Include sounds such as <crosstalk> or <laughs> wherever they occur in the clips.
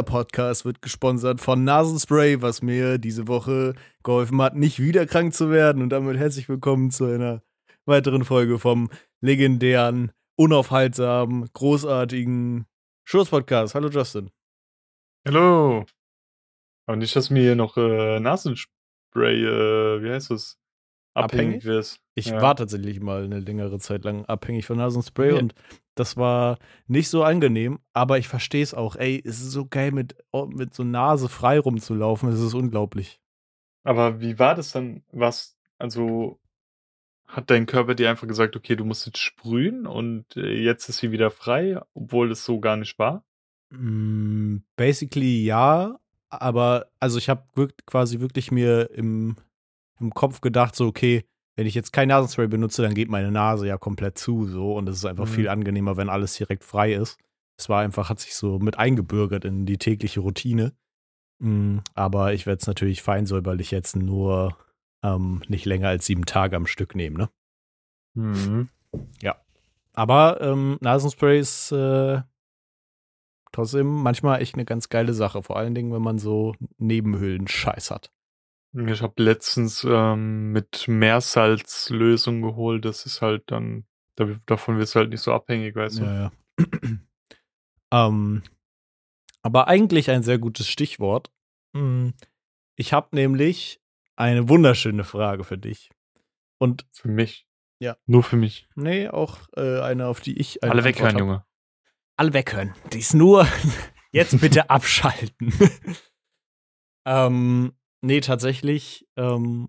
Dieser Podcast wird gesponsert von Nasenspray, was mir diese Woche geholfen hat, nicht wieder krank zu werden. Und damit herzlich willkommen zu einer weiteren Folge vom legendären, unaufhaltsamen, großartigen Schurz-Podcast. Hallo Justin. Hallo. Aber nicht, dass mir hier noch äh, Nasenspray, äh, wie heißt das? Abhängig, wirst. Ich ja. war tatsächlich mal eine längere Zeit lang abhängig von Nasenspray ja. und das war nicht so angenehm, aber ich verstehe es auch. Ey, es ist so geil, mit, oh, mit so Nase frei rumzulaufen. Es ist unglaublich. Aber wie war das dann? Was, also hat dein Körper dir einfach gesagt, okay, du musst jetzt sprühen und äh, jetzt ist sie wieder frei, obwohl es so gar nicht war? Mm, basically ja, aber also ich habe quasi wirklich mir im im Kopf gedacht, so, okay, wenn ich jetzt kein Nasenspray benutze, dann geht meine Nase ja komplett zu, so. Und es ist einfach mhm. viel angenehmer, wenn alles direkt frei ist. Es war einfach, hat sich so mit eingebürgert in die tägliche Routine. Mhm, aber ich werde es natürlich feinsäuberlich jetzt nur ähm, nicht länger als sieben Tage am Stück nehmen, ne? Mhm. Ja. Aber ähm, Nasenspray ist äh, trotzdem manchmal echt eine ganz geile Sache. Vor allen Dingen, wenn man so Nebenhöhlen-Scheiß hat. Ich habe letztens ähm, mit Meersalzlösung geholt. Das ist halt dann, davon wirst du halt nicht so abhängig, weißt du? Ja, ja. <clears throat> ähm, aber eigentlich ein sehr gutes Stichwort. Hm, ich habe nämlich eine wunderschöne Frage für dich. Und für mich? Ja. Nur für mich? Nee, auch äh, eine, auf die ich. Alle weghören, Junge. Alle weghören. Die ist nur <laughs> jetzt bitte abschalten. <laughs> ähm, Nee, tatsächlich ähm,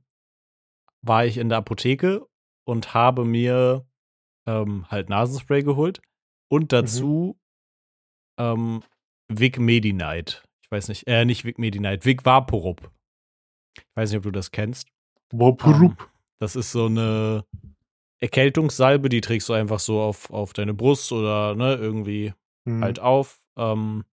war ich in der Apotheke und habe mir ähm, halt Nasenspray geholt und mhm. dazu mhm. ähm, Vic Medi-Night. Ich weiß nicht, äh, nicht Vic Medi-Night, Vic Vaporub. Ich weiß nicht, ob du das kennst. Vaporub. Ähm, das ist so eine Erkältungssalbe, die trägst du einfach so auf, auf deine Brust oder ne, irgendwie mhm. halt auf. Ähm,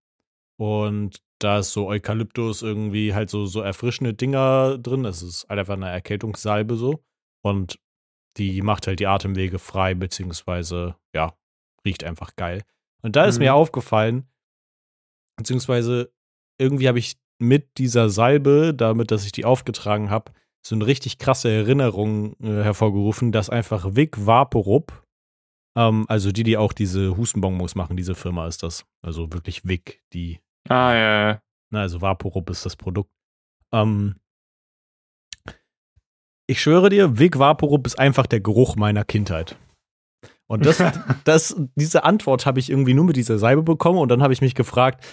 und da ist so Eukalyptus irgendwie halt so, so erfrischende Dinger drin. Es ist halt einfach eine Erkältungssalbe so. Und die macht halt die Atemwege frei, beziehungsweise, ja, riecht einfach geil. Und da ist mhm. mir aufgefallen, beziehungsweise irgendwie habe ich mit dieser Salbe, damit, dass ich die aufgetragen habe, so eine richtig krasse Erinnerung äh, hervorgerufen, dass einfach Vic Vaporub, ähm, also die, die auch diese Hustenbonbons machen, diese Firma ist das. Also wirklich Vic, die Ah, ja, ja. Na, also Vaporub ist das Produkt. Ähm, ich schwöre dir, Vic Vaporub ist einfach der Geruch meiner Kindheit. Und das, <laughs> das, diese Antwort habe ich irgendwie nur mit dieser Salbe bekommen und dann habe ich mich gefragt,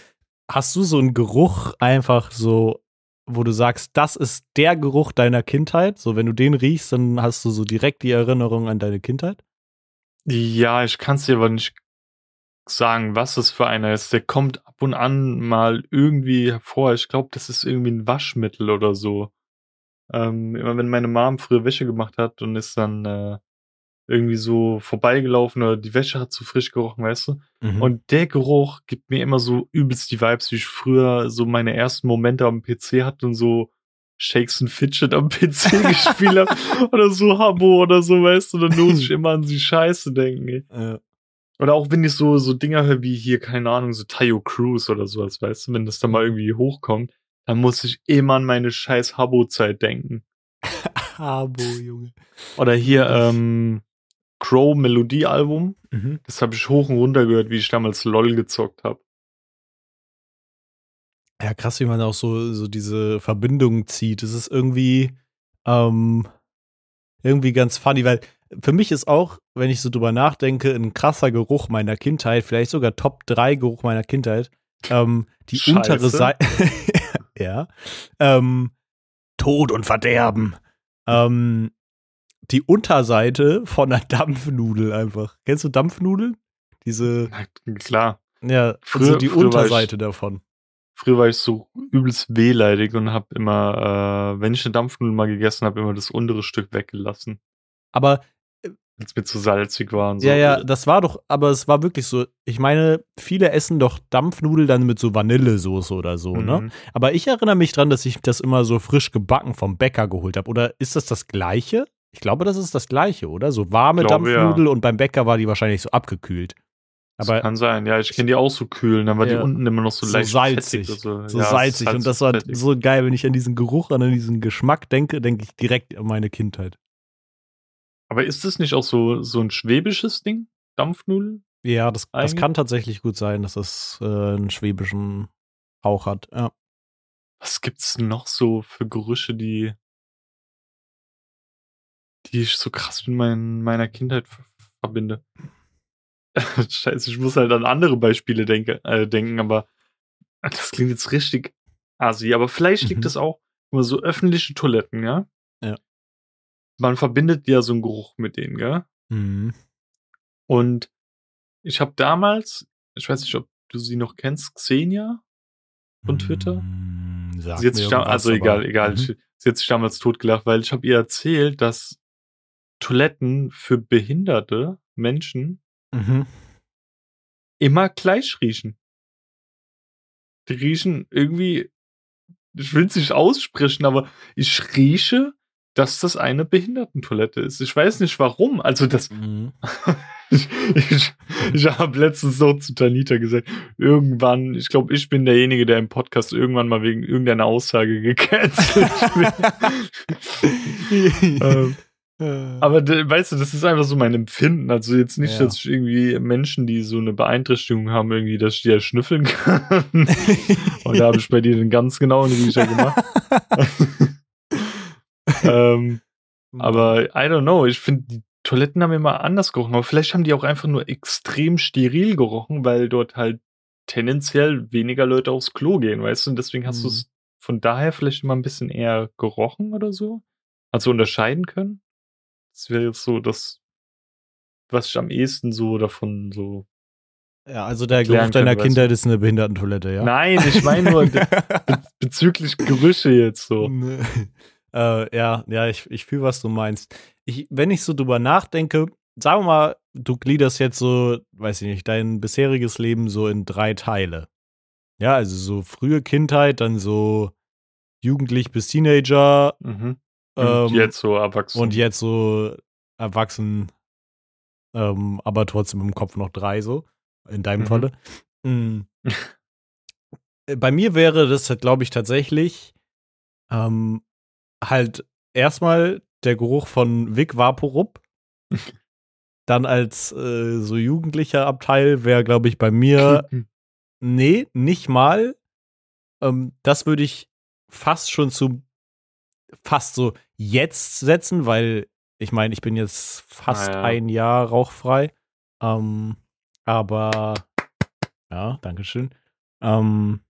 hast du so einen Geruch einfach so, wo du sagst, das ist der Geruch deiner Kindheit? So, wenn du den riechst, dann hast du so direkt die Erinnerung an deine Kindheit? Ja, ich kann es dir aber nicht sagen, was es für einer ist. Der kommt ab und an mal irgendwie hervor. Ich glaube, das ist irgendwie ein Waschmittel oder so. Ähm, immer wenn meine Mom früher Wäsche gemacht hat und ist dann äh, irgendwie so vorbeigelaufen oder die Wäsche hat zu frisch gerochen, weißt du? Mhm. Und der Geruch gibt mir immer so übelst die Vibes, wie ich früher so meine ersten Momente am PC hatte und so Shakes and Fidget am PC <laughs> gespielt habe oder so Habo oder so, weißt du? Dann muss ich <laughs> immer an die Scheiße denken. Ey. Ja. Oder auch wenn ich so, so Dinger höre wie hier, keine Ahnung, so Tayo Cruz oder sowas, weißt du, wenn das da mal irgendwie hochkommt, dann muss ich immer an meine scheiß Habo-Zeit denken. <laughs> Habo, Junge. Oder hier, ähm, Crow Melodie-Album. Mhm. Das habe ich hoch und runter gehört, wie ich damals LOL gezockt habe. Ja, krass, wie man auch so, so diese Verbindung zieht. Das ist irgendwie, ähm, irgendwie ganz funny, weil für mich ist auch, wenn ich so drüber nachdenke, ein krasser Geruch meiner Kindheit, vielleicht sogar Top 3 Geruch meiner Kindheit, ähm, die Scheiße. untere Seite, <laughs> ja, ähm, Tod und Verderben, ähm, die Unterseite von einer Dampfnudel einfach. Kennst du Dampfnudeln? Diese. Na, klar. Ja, früher, so die Unterseite ich, davon. Früher war ich so übelst wehleidig und hab immer, äh, wenn ich eine Dampfnudel mal gegessen habe, immer das untere Stück weggelassen. Aber als mir zu salzig war und so. Ja, ja, das war doch, aber es war wirklich so. Ich meine, viele essen doch Dampfnudeln dann mit so Vanillesoße oder so, ne? mhm. ne? Aber ich erinnere mich dran, dass ich das immer so frisch gebacken vom Bäcker geholt habe. Oder ist das das Gleiche? Ich glaube, das ist das Gleiche, oder? So warme glaube, Dampfnudel ja. und beim Bäcker war die wahrscheinlich so abgekühlt. Aber das kann sein, ja, ich kenne die auch so kühl, dann war ja, die unten immer noch so, so leicht salzig. So, so ja, salzig. Und das war fettig. so geil, wenn ich an diesen Geruch, an diesen Geschmack denke, denke ich direkt an meine Kindheit. Aber ist das nicht auch so, so ein schwäbisches Ding? Dampfnudeln? Ja, das, das kann tatsächlich gut sein, dass es äh, einen schwäbischen Hauch hat, ja. Was gibt's noch so für Gerüche, die die ich so krass mit mein, meiner Kindheit verbinde? <laughs> Scheiße, ich muss halt an andere Beispiele denke, äh, denken, aber das klingt jetzt richtig assi. Aber vielleicht liegt mhm. das auch über so öffentliche Toiletten, ja? Ja. Man verbindet ja so einen Geruch mit denen, gell? Mhm. Und ich habe damals, ich weiß nicht, ob du sie noch kennst, Xenia von Twitter. Mm, sie hat sich da, also egal, egal. Mhm. Sie hat sich damals totgelacht, weil ich habe ihr erzählt, dass Toiletten für behinderte Menschen mhm. immer gleich riechen. Die riechen irgendwie, ich will es nicht aussprechen, aber ich rieche, dass das eine Behindertentoilette ist. Ich weiß nicht warum. Also das. Mhm. <laughs> ich, ich, ich habe letztens so zu Tanita gesagt, irgendwann, ich glaube, ich bin derjenige, der im Podcast irgendwann mal wegen irgendeiner Aussage gecancelt wird. <laughs> ähm, aber weißt du, das ist einfach so mein Empfinden. Also jetzt nicht, ja. dass ich irgendwie Menschen, die so eine Beeinträchtigung haben, irgendwie, dass ich die ja schnüffeln kann. <laughs> Und da habe ich bei dir den ganz genauen Riecher gemacht. Ähm, <laughs> aber I don't know, ich finde, die Toiletten haben immer anders gerochen. Aber vielleicht haben die auch einfach nur extrem steril gerochen, weil dort halt tendenziell weniger Leute aufs Klo gehen, weißt du? Und deswegen hast mhm. du es von daher vielleicht immer ein bisschen eher gerochen oder so? Also unterscheiden können? Das wäre jetzt so das, was ich am ehesten so davon so. Ja, also der Geruch deiner Kindheit ist eine Behindertentoilette, ja? Nein, ich meine nur <laughs> be bezüglich Gerüche jetzt so. Nee. Äh, ja, ja, ich, ich fühle, was du meinst. Ich, wenn ich so drüber nachdenke, sagen wir mal, du gliederst jetzt so, weiß ich nicht, dein bisheriges Leben so in drei Teile. Ja, also so frühe Kindheit, dann so jugendlich bis Teenager, mhm. Ähm, und jetzt so erwachsen. Und jetzt so erwachsen, ähm, aber trotzdem im Kopf noch drei so. In deinem mhm. Falle. Mhm. <laughs> Bei mir wäre das, glaube ich, tatsächlich ähm, halt erstmal der Geruch von Vic Vaporub. <laughs> Dann als äh, so jugendlicher Abteil wäre, glaube ich, bei mir. <laughs> nee, nicht mal. Ähm, das würde ich fast schon zu fast so jetzt setzen, weil ich meine, ich bin jetzt fast ah, ja. ein Jahr rauchfrei. Ähm, aber ja, Dankeschön. Ähm,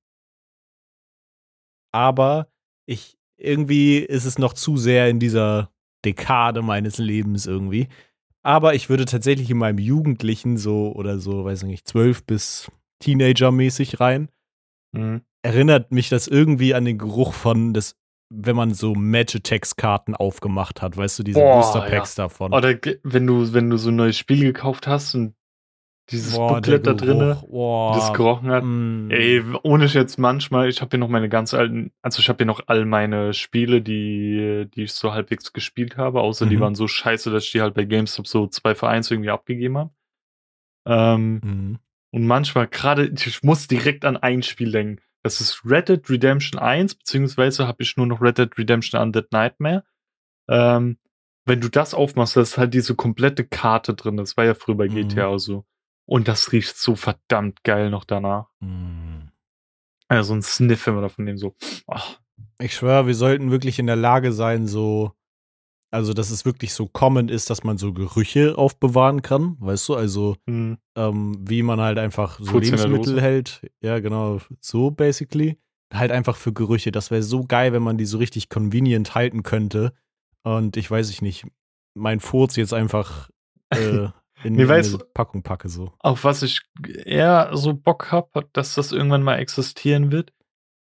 aber ich irgendwie ist es noch zu sehr in dieser Dekade meines Lebens irgendwie. Aber ich würde tatsächlich in meinem Jugendlichen so oder so, weiß ich nicht, zwölf bis Teenager-mäßig rein. Mhm. Erinnert mich das irgendwie an den Geruch von des wenn man so Magitex-Karten aufgemacht hat, weißt du, diese Booster-Packs ja. davon. Oder wenn du, wenn du so ein neues Spiel gekauft hast und dieses Boah, Booklet da drin, das gerochen hat. Mm. Ey, ohne jetzt manchmal, ich habe hier noch meine ganz alten, also ich habe hier noch all meine Spiele, die, die ich so halbwegs gespielt habe, außer mhm. die waren so scheiße, dass ich die halt bei GameStop so zwei Vereins irgendwie abgegeben habe. Ähm, mhm. Und manchmal gerade, ich muss direkt an ein Spiel denken. Das ist Red Dead Redemption 1, beziehungsweise habe ich nur noch Red Dead Redemption Undead Nightmare. Ähm, wenn du das aufmachst, da ist halt diese komplette Karte drin. Das war ja früher bei mhm. GTA so. Und das riecht so verdammt geil noch danach. Mhm. Also ein Sniff, wenn wir davon nehmen, so. Oh. Ich schwöre, wir sollten wirklich in der Lage sein, so also, dass es wirklich so common ist, dass man so Gerüche aufbewahren kann, weißt du? Also, mhm. ähm, wie man halt einfach so Kurz Lebensmittel hält. Ja, genau, so basically. Halt einfach für Gerüche. Das wäre so geil, wenn man die so richtig convenient halten könnte. Und ich weiß ich nicht, mein Furz jetzt einfach <laughs> äh, in, in eine Packung packe so. Auf was ich eher so Bock habe, dass das irgendwann mal existieren wird.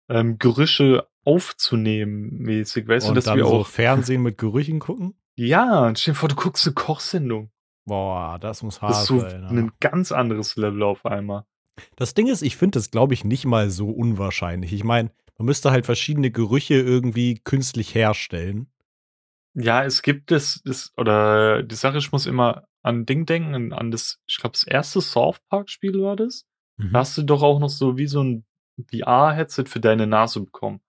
Ähm, Gerüche aufzunehmen mäßig, weißt und du, dass dann wir so auch Fernsehen mit Gerüchen gucken? Ja, stell dir vor, du guckst eine Kochsendung. Boah, das muss hart das ist so sein. Ja. ein ganz anderes Level auf einmal. Das Ding ist, ich finde das, glaube ich, nicht mal so unwahrscheinlich. Ich meine, man müsste halt verschiedene Gerüche irgendwie künstlich herstellen. Ja, es gibt es, es oder die Sache, ich muss immer an Ding denken, an das, ich glaube, das erste South Park-Spiel war das. Mhm. Da hast du doch auch noch so wie so ein VR-Headset für deine Nase bekommen.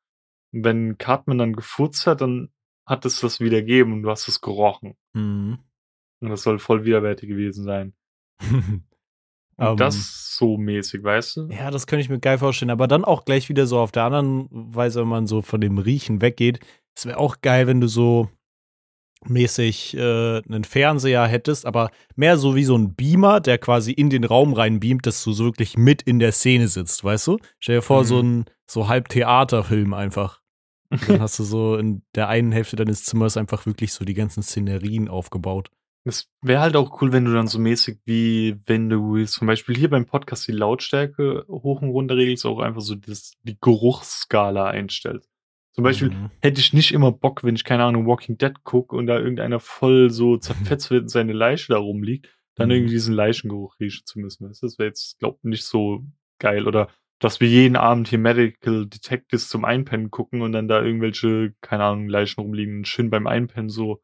Und wenn Cartman dann gefurzt hat, dann hat es das wieder gegeben und du hast es gerochen. Mhm. Und das soll voll widerwärtig gewesen sein. <laughs> Und Ähm, das so mäßig, weißt du? Ja, das könnte ich mir geil vorstellen. Aber dann auch gleich wieder so auf der anderen Weise, wenn man so von dem Riechen weggeht. Es wäre auch geil, wenn du so mäßig äh, einen Fernseher hättest, aber mehr so wie so ein Beamer, der quasi in den Raum reinbeamt, dass du so wirklich mit in der Szene sitzt, weißt du? Stell dir vor, Mhm. so ein so halb Theaterfilm einfach. <laughs> Dann hast du so in der einen Hälfte deines Zimmers einfach wirklich so die ganzen Szenerien aufgebaut. Es wäre halt auch cool, wenn du dann so mäßig wie, wenn du zum Beispiel hier beim Podcast die Lautstärke hoch und runter regelst, auch einfach so das, die Geruchsskala einstellst. Zum Beispiel Mhm. hätte ich nicht immer Bock, wenn ich, keine Ahnung, Walking Dead gucke und da irgendeiner voll so <laughs> zerfetzt wird und seine Leiche da rumliegt, dann Mhm. irgendwie diesen Leichengeruch riechen zu müssen. Das wäre jetzt, glaub nicht so geil. Oder dass wir jeden Abend hier Medical Detectives zum Einpennen gucken und dann da irgendwelche, keine Ahnung, Leichen rumliegen und schön beim Einpennen so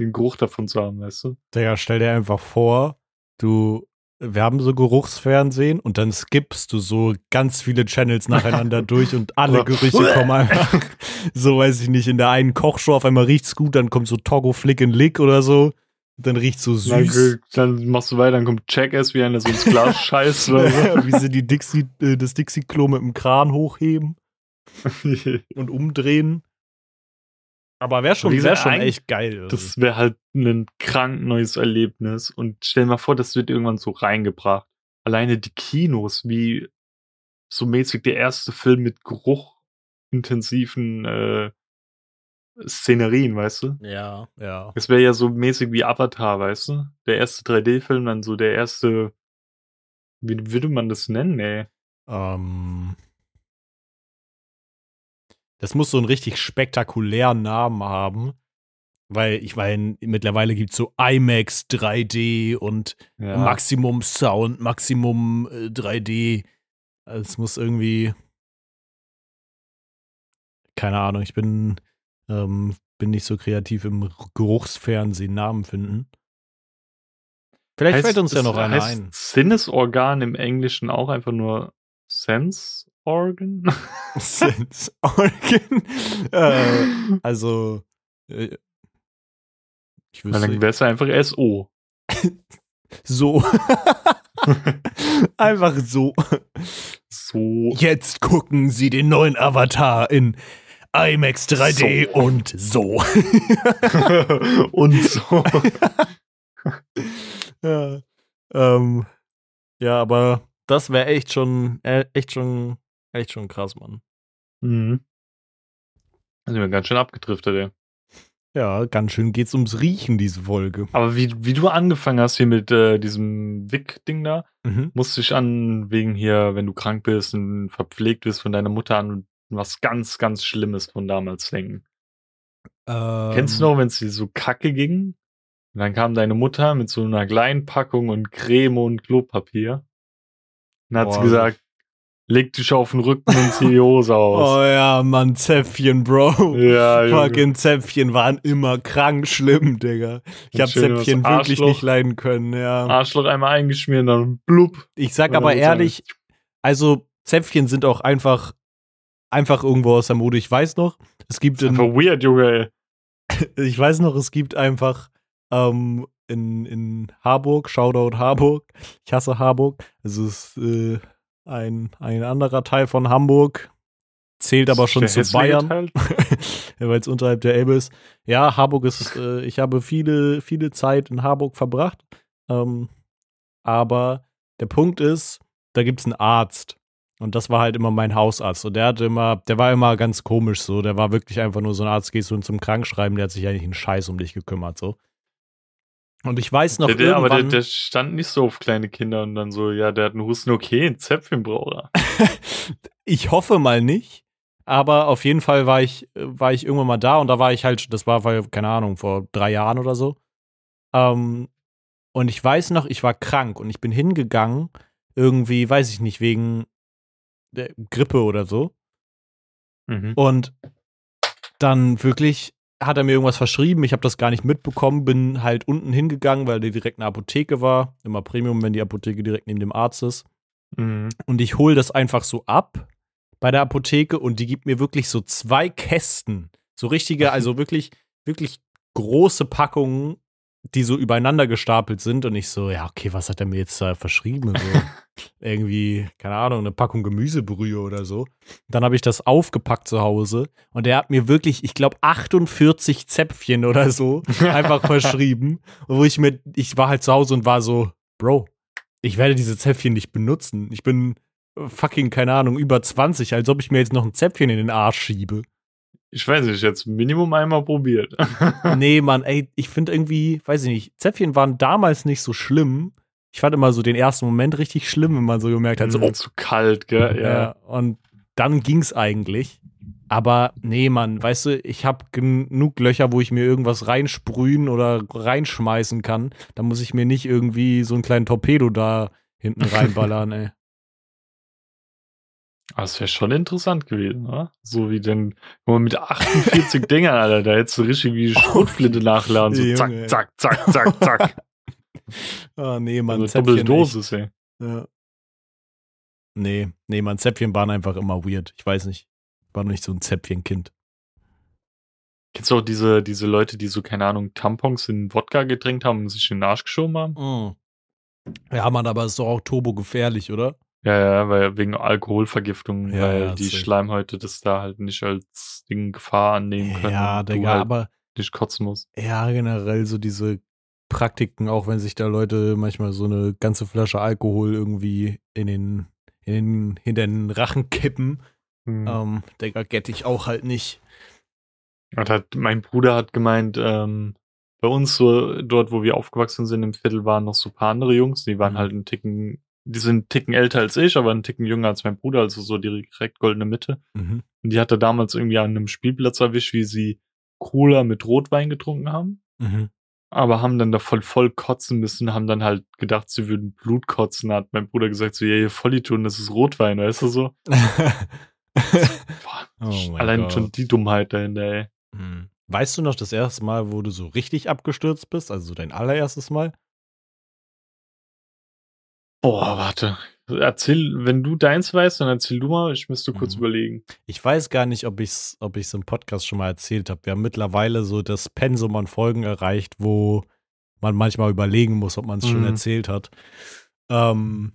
den Geruch davon zu haben, weißt du? Digga, stell dir einfach vor, du, wir haben so Geruchsfernsehen und dann skippst du so ganz viele Channels nacheinander <laughs> durch und alle Gerüche kommen einfach, so weiß ich nicht, in der einen Kochshow auf einmal riecht's gut, dann kommt so Togo Flick and Lick oder so, dann riecht's so Dann, süß. dann machst du weiter, dann kommt Jackass, wie einer so ins Glas <laughs> scheißt oder so. Wie sie die Dixie, äh, das Dixie-Klo mit dem Kran hochheben <laughs> und umdrehen. Aber wäre schon, Wie wär schon echt geil. also. Das wäre halt ein krank neues Erlebnis. Und stell dir mal vor, das wird irgendwann so reingebracht. Alleine die Kinos, wie so mäßig der erste Film mit geruchintensiven äh, Szenerien, weißt du? ja, ja. Es wäre ja so mäßig wie Avatar, weißt du? Der erste 3D-Film, dann so der erste. Wie würde man das nennen, ey? Ähm, das muss so einen richtig spektakulären Namen haben. Weil ich meine, mittlerweile gibt es so IMAX 3D und Ja. Maximum Sound, Maximum äh, 3D. Also Es muss irgendwie. Keine Ahnung, ich bin, ähm, bin nicht so kreativ im Geruchsfernsehen Namen finden. Vielleicht Heißt- fällt uns ja noch einer ein. Sinnesorgan im Englischen auch einfach nur Sense Organ? <laughs> Sense Organ. äh, also, äh, ich Weil dann wüsste wäre es einfach <laughs> SO. so. <laughs> Einfach so. So. Jetzt gucken Sie den neuen Avatar in IMAX 3D So. und so. Und so. ja, ähm, ja, aber das wäre echt schon, äh, echt schon, echt schon krass, Mann. mhm. Da sind wir ganz schön abgedriftet, ey. Ja, ganz schön geht's ums Riechen, diese Folge. Aber wie, wie du angefangen hast hier mit äh, diesem Wick-Ding da, Mhm. musste ich an, wegen hier, wenn du krank bist und verpflegt bist von deiner Mutter an, was ganz, ganz Schlimmes von damals denken. Kennst du Ähm, noch, wenn es dir so kacke ging? Und dann kam deine Mutter mit so einer kleinen Packung und Creme und Klopapier. Und hat sie Boah. gesagt, leg dich auf den Rücken und zieh die <laughs> Hose aus. Oh ja, Mann, Zäpfchen, Bro. ja, Junge. Fucking Zäpfchen waren immer krank schlimm, Digga. Ich hab Zäpfchen wirklich nicht leiden können, ja. Arschloch einmal eingeschmiert, dann blub. Ich sag aber ehrlich, also Zäpfchen sind auch einfach, einfach irgendwo aus der Mode. Ich weiß noch, es gibt Einfach in, weird, Junge, <laughs> ich weiß noch, es gibt einfach ähm, in, in Harburg, Shoutout Harburg, ich hasse Harburg, also es ist äh, ein, ein anderer Teil von Hamburg, zählt aber schon zu Bayern. <laughs> Ja, weil es unterhalb der Elbe ist. Ja, Harburg ist, äh, ich habe viele, viele Zeit in Harburg verbracht. Ähm, aber der Punkt ist, da gibt es einen Arzt. Und das war halt immer mein Hausarzt. Und der hatte immer, der war immer ganz komisch so. Der war wirklich einfach nur so ein Arzt, gehst du zum Krankschreiben, der hat sich eigentlich einen Scheiß um dich gekümmert, so. Und ich weiß noch Der, der, aber der, irgendwann, der stand nicht so auf kleine Kinder und dann so, ja, der hat einen Husten, okay, ein Zäpfchen braucht er. <laughs> ich hoffe mal nicht. Aber auf jeden Fall war ich, war ich irgendwann mal da und da war ich halt, das war, keine Ahnung, vor drei Jahren oder so. Ähm, und ich weiß noch, ich war krank und ich bin hingegangen, irgendwie, weiß ich nicht, wegen der Grippe oder so. Mhm. Und dann wirklich hat er mir irgendwas verschrieben, ich habe das gar nicht mitbekommen, bin halt unten hingegangen, weil der direkt eine Apotheke war. Immer Premium, wenn die Apotheke direkt neben dem Arzt ist. Mhm. Und ich hole das einfach so ab bei der Apotheke und die gibt mir wirklich so zwei Kästen. So richtige, <laughs> also wirklich, wirklich große Packungen die so übereinander gestapelt sind und ich so, ja, okay, was hat er mir jetzt da verschrieben? So, <laughs> irgendwie, keine Ahnung, eine Packung Gemüsebrühe oder so. Dann habe ich das aufgepackt zu Hause und er hat mir wirklich, ich glaube, 48 Zäpfchen oder so einfach <laughs> verschrieben. wo ich mir, ich war halt zu Hause und war so, Bro, ich werde diese Zäpfchen nicht benutzen. Ich bin fucking, keine Ahnung, über 20, als ob ich mir jetzt noch ein Zäpfchen in den Arsch schiebe. Ich weiß nicht, jetzt Minimum einmal probiert. <laughs> nee, Mann, ey, ich finde irgendwie, weiß ich nicht, Zäpfchen waren damals nicht so schlimm. Ich fand immer so den ersten Moment richtig schlimm, wenn man so gemerkt hat, so, oh, zu kalt, gell? Ja. ja. Und dann ging's eigentlich. Aber nee, Mann, weißt du, ich habe genug Löcher, wo ich mir irgendwas reinsprühen oder reinschmeißen kann. Da muss ich mir nicht irgendwie so einen kleinen Torpedo da hinten <laughs> reinballern, ey. Das wäre schon interessant gewesen, oder? So wie denn, wenn man mit 48 <laughs> Dingern, Alter, da hättest du richtig wie Schrotflinte nachladen, so zack, zack, zack, zack, zack. <laughs> Ah, oh, nee, man, also Zäpfchen Dosis, ey. Ja. Nee, nee, man, Zäpfchen waren einfach immer weird. Ich weiß nicht. War noch nicht so ein Zäpfchenkind. Kennst du auch diese, diese Leute, die so, keine Ahnung, Tampons in Wodka getränkt haben und sich in den Arsch geschoben haben? Mm. Ja, man, aber ist doch auch turbo gefährlich, oder? Ja, ja, weil wegen Alkoholvergiftung, ja, weil ja, die Schleimhäute das da halt nicht als Ding Gefahr annehmen können. Ja, Digga, halt aber nicht kotzen musst. Ja, generell so diese Praktiken, auch wenn sich da Leute manchmal so eine ganze Flasche Alkohol irgendwie in den, in den, hinter den Rachen kippen, hm. ähm, Digga, get ich auch halt nicht. Und hat, mein Bruder hat gemeint, ähm, bei uns so, dort, wo wir aufgewachsen sind im Viertel, waren noch so ein paar andere Jungs, die waren mhm. halt einen Ticken die sind einen Ticken älter als ich, aber einen Ticken jünger als mein Bruder, also so direkt goldene Mitte. Mhm. Und die hatte damals irgendwie an einem Spielplatz erwischt, wie sie Cola mit Rotwein getrunken haben. Mhm. Aber haben dann da voll, voll kotzen müssen, haben dann halt gedacht, sie würden Blut kotzen. Hat mein Bruder gesagt, so, ja, ihr Vollitun, das ist Rotwein, weißt du so? <laughs> Boah, oh allein God. schon die Dummheit dahinter, ey. Mhm. Weißt du noch das erste Mal, wo du so richtig abgestürzt bist? Also so dein allererstes Mal? Boah, warte. Erzähl, wenn du deins weißt, dann erzähl du mal. Ich müsste kurz mhm. überlegen. Ich weiß gar nicht, ob ich es ob ich's im Podcast schon mal erzählt habe. Wir haben mittlerweile so das Pensum an Folgen erreicht, wo man manchmal überlegen muss, ob man es mhm. schon erzählt hat. Ähm,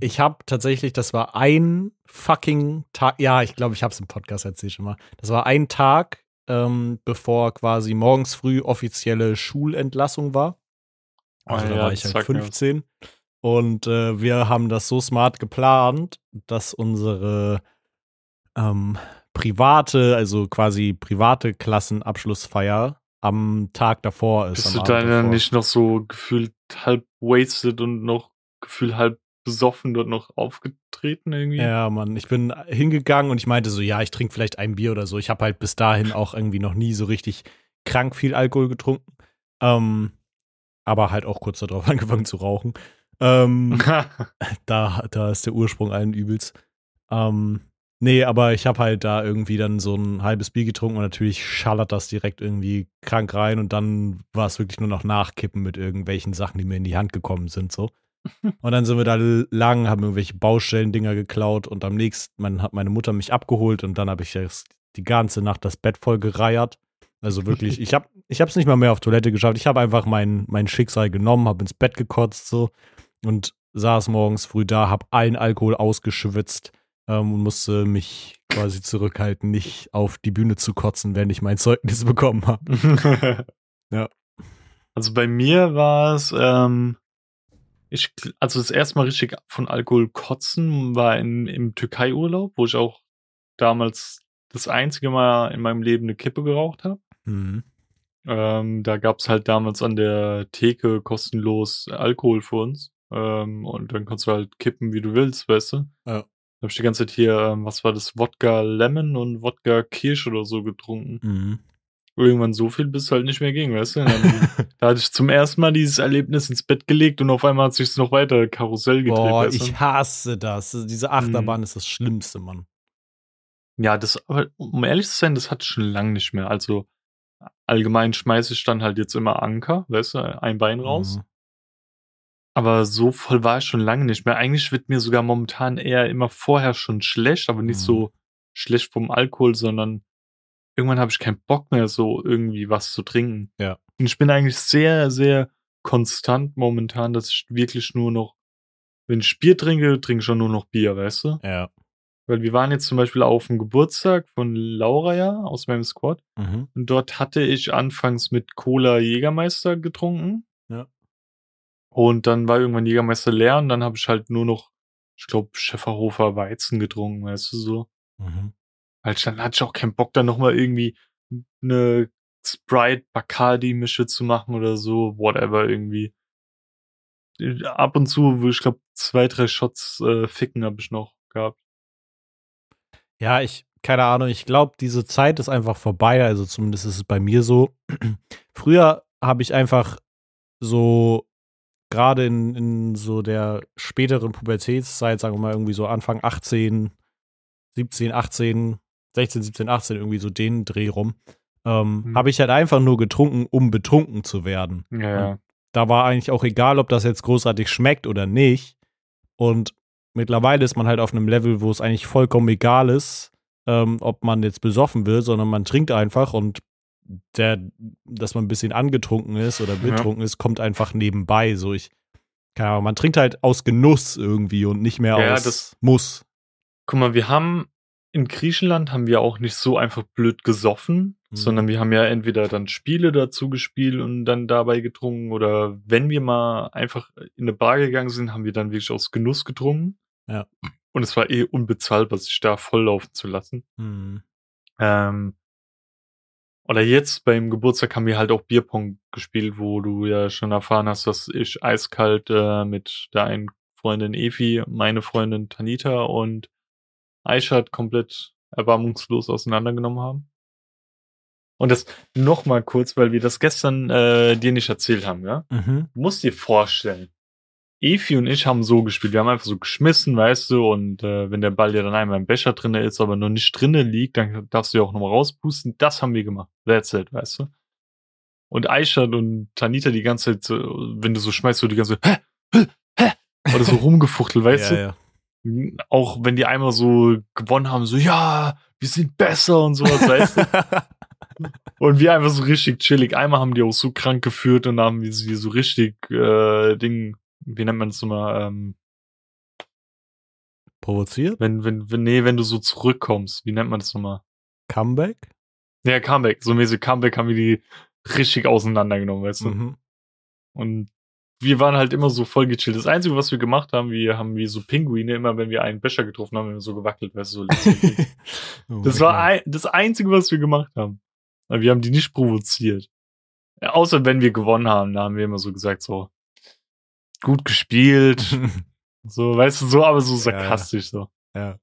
ich habe tatsächlich, das war ein fucking Tag, ja, ich glaube, ich habe es im Podcast erzählt schon mal. Das war ein Tag, ähm, bevor quasi morgens früh offizielle Schulentlassung war. Also oh, da ja, war ich halt 15. Mir. Und äh, wir haben das so smart geplant, dass unsere ähm, private, also quasi private Klassenabschlussfeier am Tag davor ist. Bist du da dann nicht noch so gefühlt halb wasted und noch gefühlt halb besoffen dort noch aufgetreten irgendwie? Ja, Mann, ich bin hingegangen und ich meinte so, ja, ich trinke vielleicht ein Bier oder so. Ich habe halt bis dahin auch irgendwie noch nie so richtig krank viel Alkohol getrunken. Ähm, aber halt auch kurz darauf <laughs> angefangen zu rauchen. Ähm, <laughs> da, da ist der Ursprung allen Übels. Ähm, nee, aber ich habe halt da irgendwie dann so ein halbes Bier getrunken und natürlich schallert das direkt irgendwie krank rein und dann war es wirklich nur noch Nachkippen mit irgendwelchen Sachen, die mir in die Hand gekommen sind, so. <laughs> Und dann sind wir da lang, haben irgendwelche Baustellen-Dinger geklaut und am nächsten, man hat meine Mutter mich abgeholt und dann habe ich jetzt die ganze Nacht das Bett voll gereiert. Also wirklich, ich habe ich es nicht mal mehr auf Toilette geschafft. Ich habe einfach mein, mein Schicksal genommen, habe ins Bett gekotzt so und saß morgens früh da, hab allen Alkohol ausgeschwitzt ähm, und musste mich quasi zurückhalten, nicht auf die Bühne zu kotzen, wenn ich mein Zeugnis <laughs> bekommen habe. <laughs> ja. Also bei mir war es, ähm, ich, also das erste Mal richtig von Alkohol kotzen war in, im Türkei-Urlaub, wo ich auch damals das einzige Mal in meinem Leben eine Kippe geraucht habe. Mhm. Ähm, da gab es halt damals an der Theke kostenlos Alkohol für uns. Ähm, und dann kannst du halt kippen, wie du willst, weißt du? Ja. Da hab ich die ganze Zeit hier, ähm, was war das, Wodka Lemon und Wodka Kirsch oder so getrunken. Mhm. Irgendwann so viel, bis es halt nicht mehr ging, weißt du? Dann, <laughs> da hatte ich zum ersten Mal dieses Erlebnis ins Bett gelegt und auf einmal hat sich noch weiter Karussell gedreht. Boah, weißt du? ich hasse das. Diese Achterbahn mhm. ist das Schlimmste, Mann. Ja, das, aber um ehrlich zu sein, das ich schon lange nicht mehr. Also, allgemein schmeiße ich dann halt jetzt immer Anker, weißt du, ein Bein raus. Mhm. Aber so voll war ich schon lange nicht mehr. Eigentlich wird mir sogar momentan eher immer vorher schon schlecht, aber nicht mhm. so schlecht vom Alkohol, sondern irgendwann habe ich keinen Bock mehr, so irgendwie was zu trinken. Ja. Und ich bin eigentlich sehr, sehr konstant momentan, dass ich wirklich nur noch, wenn ich Bier trinke, trinke ich schon nur noch Bier, weißt du? Ja. Weil wir waren jetzt zum Beispiel auf dem Geburtstag von Laura ja aus meinem Squad. Mhm. Und dort hatte ich anfangs mit Cola Jägermeister getrunken. Und dann war irgendwann Jägermeister leer und dann habe ich halt nur noch, ich glaube, Schäferhofer Weizen getrunken, weißt du so. Mhm. Weil dann hatte ich auch keinen Bock, dann nochmal irgendwie eine Sprite Bacardi Mische zu machen oder so, whatever irgendwie. Ab und zu, ich glaube, zwei, drei Shots äh, Ficken habe ich noch gehabt. Ja, ich, keine Ahnung, ich glaube, diese Zeit ist einfach vorbei. Also zumindest ist es bei mir so. <clears throat> Früher habe ich einfach so, gerade in, in so der späteren Pubertätszeit, sagen wir mal irgendwie so Anfang 18, 17, 18, 16, 17, 18, irgendwie so den Dreh rum, ähm, mhm. habe ich halt einfach nur getrunken, um betrunken zu werden. Ja. da war eigentlich auch egal, ob das jetzt großartig schmeckt oder nicht. Und mittlerweile ist man halt auf einem Level, wo es eigentlich vollkommen egal ist, ähm, ob man jetzt besoffen wird, sondern man trinkt einfach und der, dass man ein bisschen angetrunken ist oder betrunken ja. ist, kommt einfach nebenbei. So ich, keine Ahnung, man trinkt halt aus Genuss irgendwie und nicht mehr ja, aus das, Muss. Guck mal, wir haben in Griechenland haben wir auch nicht so einfach blöd gesoffen, mhm. sondern wir haben ja entweder dann Spiele dazu gespielt und dann dabei getrunken oder wenn wir mal einfach in eine Bar gegangen sind, haben wir dann wirklich aus Genuss getrunken. Ja. Und es war eh unbezahlbar, sich da volllaufen zu lassen. Mhm. Ähm, oder jetzt beim Geburtstag haben wir halt auch Bierpong gespielt, wo du ja schon erfahren hast, dass ich eiskalt äh, mit der einen Freundin Evi, meine Freundin Tanita und Aishat komplett erbarmungslos auseinandergenommen haben. Und das nochmal kurz, weil wir das gestern äh, dir nicht erzählt haben, ja? Mhm. Du musst dir vorstellen, Efi und ich haben so gespielt. Wir haben einfach so geschmissen, weißt du, und äh, wenn der Ball ja dann einmal im Becher drinne ist, aber noch nicht drinne liegt, dann darfst du ja auch nochmal rauspusten. Das haben wir gemacht. That's it, weißt du. Und Aishat und Tanita die ganze Zeit, wenn du so schmeißt, so die ganze Zeit, hä, hä, hä, oder so <laughs> rumgefuchtelt, weißt ja, du? Ja. Auch wenn die einmal so gewonnen haben, so, ja, wir sind besser und sowas, weißt du? <laughs> und wir einfach so richtig chillig. Einmal haben die auch so krank geführt und haben wir so richtig äh, Ding wie nennt man das nochmal, ähm, provoziert? Wenn, wenn, wenn, nee, wenn du so zurückkommst, wie nennt man das nochmal? Comeback? Ja, Comeback. So mäßig Comeback haben wir die richtig auseinandergenommen, weißt du? Mhm. Und wir waren halt immer so voll gechillt. Das Einzige, was wir gemacht haben, wir haben wie so Pinguine, immer wenn wir einen Becher getroffen haben, haben wir so gewackelt, weißt du, so <laughs> oh Das war ein, das Einzige, was wir gemacht haben. Wir haben die nicht provoziert. Außer wenn wir gewonnen haben, da haben wir immer so gesagt, so, gut gespielt. <laughs> so, weißt du, so, aber so sarkastisch ja, so. Ja.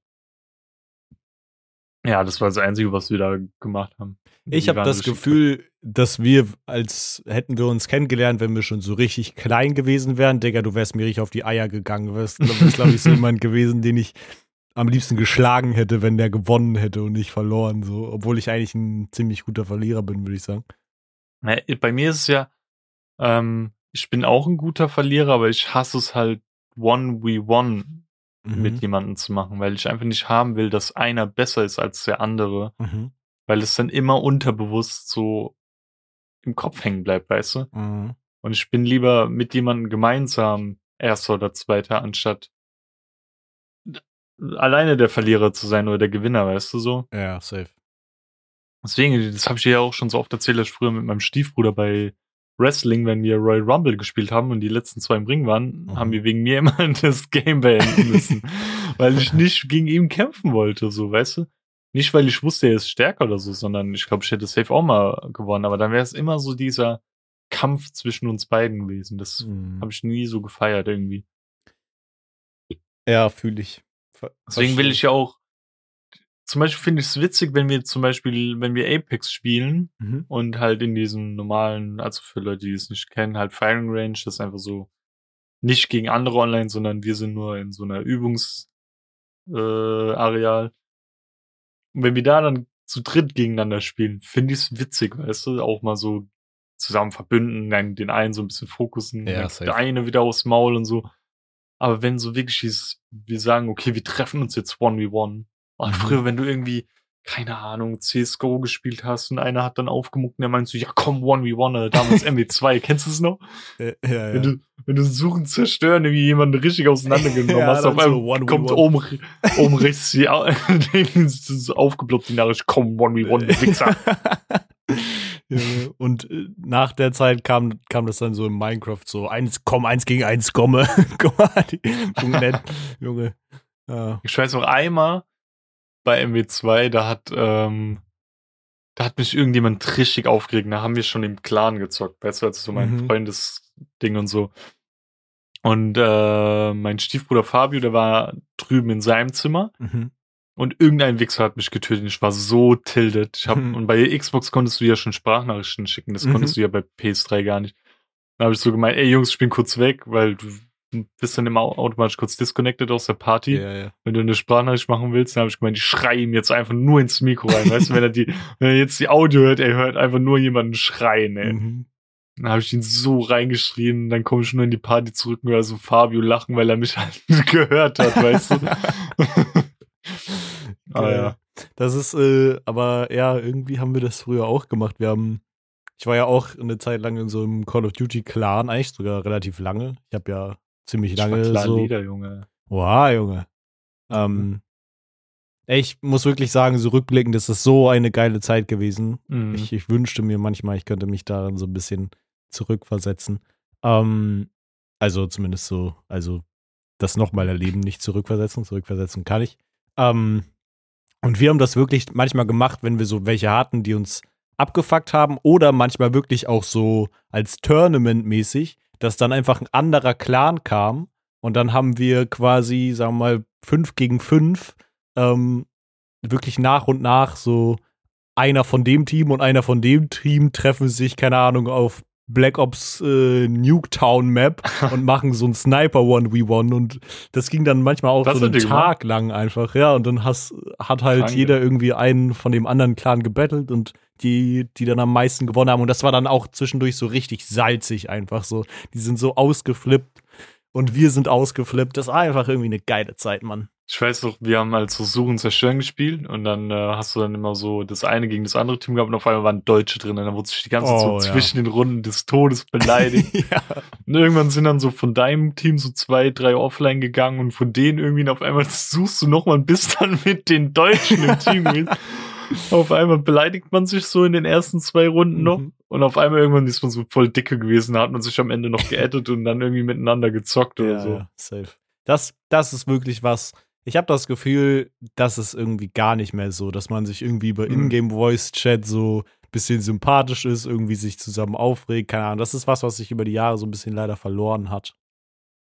Ja, das war das Einzige, was wir da gemacht haben. Ich habe das Gefühl, dass wir, als hätten wir uns kennengelernt, wenn wir schon so richtig klein gewesen wären. Digga, du wärst mir richtig auf die Eier gegangen. Du wärst, glaube ich, so <laughs> jemand gewesen, den ich am liebsten geschlagen hätte, wenn der gewonnen hätte und nicht verloren. So, obwohl ich eigentlich ein ziemlich guter Verlierer bin, würde ich sagen. Bei mir ist es ja, ähm, ich bin auch ein guter Verlierer, aber ich hasse es halt one we one mhm. mit jemandem zu machen, weil ich einfach nicht haben will, dass einer besser ist als der andere, mhm. weil es dann immer unterbewusst so im Kopf hängen bleibt, weißt du? Mhm. Und ich bin lieber mit jemandem gemeinsam Erster oder Zweiter, anstatt alleine der Verlierer zu sein oder der Gewinner, weißt du so? Ja, safe. Deswegen, das habe ich dir ja auch schon so oft erzählt, dass ich früher mit meinem Stiefbruder bei Wrestling, wenn wir Royal Rumble gespielt haben und die letzten zwei im Ring waren, mhm. haben wir wegen mir immer <laughs> das Game beenden müssen. <laughs> weil ich nicht gegen ihn kämpfen wollte, so, weißt du? Nicht, weil ich wusste, er ist stärker oder so, sondern ich glaube, ich hätte safe auch mal gewonnen. Aber dann wäre es immer so dieser Kampf zwischen uns beiden gewesen. Das mhm. habe ich nie so gefeiert irgendwie. Ja, fühle ich. Ver Deswegen will ich ja auch zum Beispiel finde ich es witzig, wenn wir zum Beispiel, wenn wir Apex spielen mhm. und halt in diesem normalen, also für Leute, die es nicht kennen, halt Firing Range, das ist einfach so nicht gegen andere online, sondern wir sind nur in so einer Übungsareal. Äh, und wenn wir da dann zu dritt gegeneinander spielen, finde ich es witzig, weißt du, auch mal so zusammen verbünden, dann den einen so ein bisschen fokussen, Ja, der eine wieder aufs Maul und so. Aber wenn so wirklich dieses, wir sagen, okay, wir treffen uns jetzt 1v1. Und Mhm. früher, wenn du irgendwie, keine Ahnung, CSGO gespielt hast und einer hat dann aufgemuckt und der meint so, ja komm, 1v1, oder damals MW2, <laughs> kennst du es noch? Ja, ja, Wenn du, wenn du suchen, zerstören, irgendwie jemanden richtig auseinandergenommen <laughs> Ja, hast, auf einmal so 1v1. kommt oben, oben rechts die, <laughs> aufgeploppt die Nachricht, komm, 1v1, du Wichser. Und äh, nach der Zeit kam, kam das dann so in Minecraft so, eins, komm, eins gegen eins, komme. Junge. Ich weiß noch einmal bei MW2, da hat, ähm, da hat mich irgendjemand richtig aufgeregt. Da haben wir schon im Clan gezockt, weißt du, als so mein Mhm. Freundesding und so. Und äh, mein Stiefbruder Fabio, der war drüben in seinem Zimmer Mhm. und irgendein Wichser hat mich getötet. Ich war so tildet. Ich hab, Mhm. Und bei Xbox konntest du ja schon Sprachnachrichten schicken. Das Mhm. konntest du ja bei PS3 gar nicht. Dann habe ich so gemeint, ey Jungs, ich bin kurz weg, weil du bist dann immer automatisch kurz disconnected aus der Party Ja, ja. wenn du eine Sprachnachricht machen willst, dann habe ich gemeint, ich schreie ihm jetzt einfach nur ins Mikro rein. weißt du, wenn er die, <laughs> wenn er jetzt die Audio hört, er hört einfach nur jemanden schreien, ey. Mhm. Dann habe ich ihn so reingeschrien, dann komme ich nur in die Party zurück und höre so Fabio lachen, weil er mich <laughs> halt gehört hat, weißt du. <laughs> ah, ja. Das ist, äh, aber ja, irgendwie haben wir das früher auch gemacht. Wir haben, ich war ja auch eine Zeit lang in so einem Call of Duty Clan, eigentlich sogar relativ lange. Ich habe ja ziemlich lange klar so. Lieder, Junge. Wow, Junge. Ähm, ey, ich muss wirklich sagen, so rückblickend ist es so eine geile Zeit gewesen. Mhm. Ich, ich wünschte mir manchmal, ich könnte mich daran so ein bisschen zurückversetzen. Ähm, also zumindest so, also das nochmal erleben, nicht zurückversetzen. Zurückversetzen kann ich. Ähm, und wir haben das wirklich manchmal gemacht, wenn wir so welche hatten, die uns abgefuckt haben oder manchmal wirklich auch so als Tournament-mäßig, dass dann einfach ein anderer Clan kam und dann haben wir quasi, sagen wir mal, fünf gegen fünf ähm, wirklich nach und nach so einer von dem Team und einer von dem Team treffen sich, keine Ahnung, auf Black Ops äh, Nuketown Map <laughs> und machen so ein Sniper 1v1 und das ging dann manchmal auch Was so einen gemacht? Tag lang einfach, ja, und dann hast, hat halt Krank, jeder irgendwie einen von dem anderen Clan gebettelt und die, die dann am meisten gewonnen haben und das war dann auch zwischendurch so richtig salzig einfach so. Die sind so ausgeflippt und wir sind ausgeflippt. Das war einfach irgendwie eine geile Zeit, Mann. Ich weiß noch, wir haben halt so Suchen zerstören gespielt und dann äh, hast du dann immer so das eine gegen das andere Team gehabt und auf einmal waren Deutsche drin und dann wurde sich die ganze Zeit Oh, so ja. zwischen den Runden des Todes beleidigt. <laughs> ja. Und irgendwann sind dann so von deinem Team so zwei, drei offline gegangen und von denen irgendwie und auf einmal suchst du nochmal und bist dann mit den Deutschen im Team. <laughs> auf einmal beleidigt man sich so in den ersten zwei Runden noch Mhm. und auf einmal irgendwann ist man so voll dicke gewesen, da hat man sich am Ende noch <laughs> geaddet und dann irgendwie miteinander gezockt oder ja, so. ja, safe. Das, das ist wirklich was. Ich habe das Gefühl, das ist irgendwie gar nicht mehr so, dass man sich irgendwie über Mhm. Ingame-Voice-Chat so ein bisschen sympathisch ist, irgendwie sich zusammen aufregt. Keine Ahnung. Das ist was, was sich über die Jahre so ein bisschen leider verloren hat.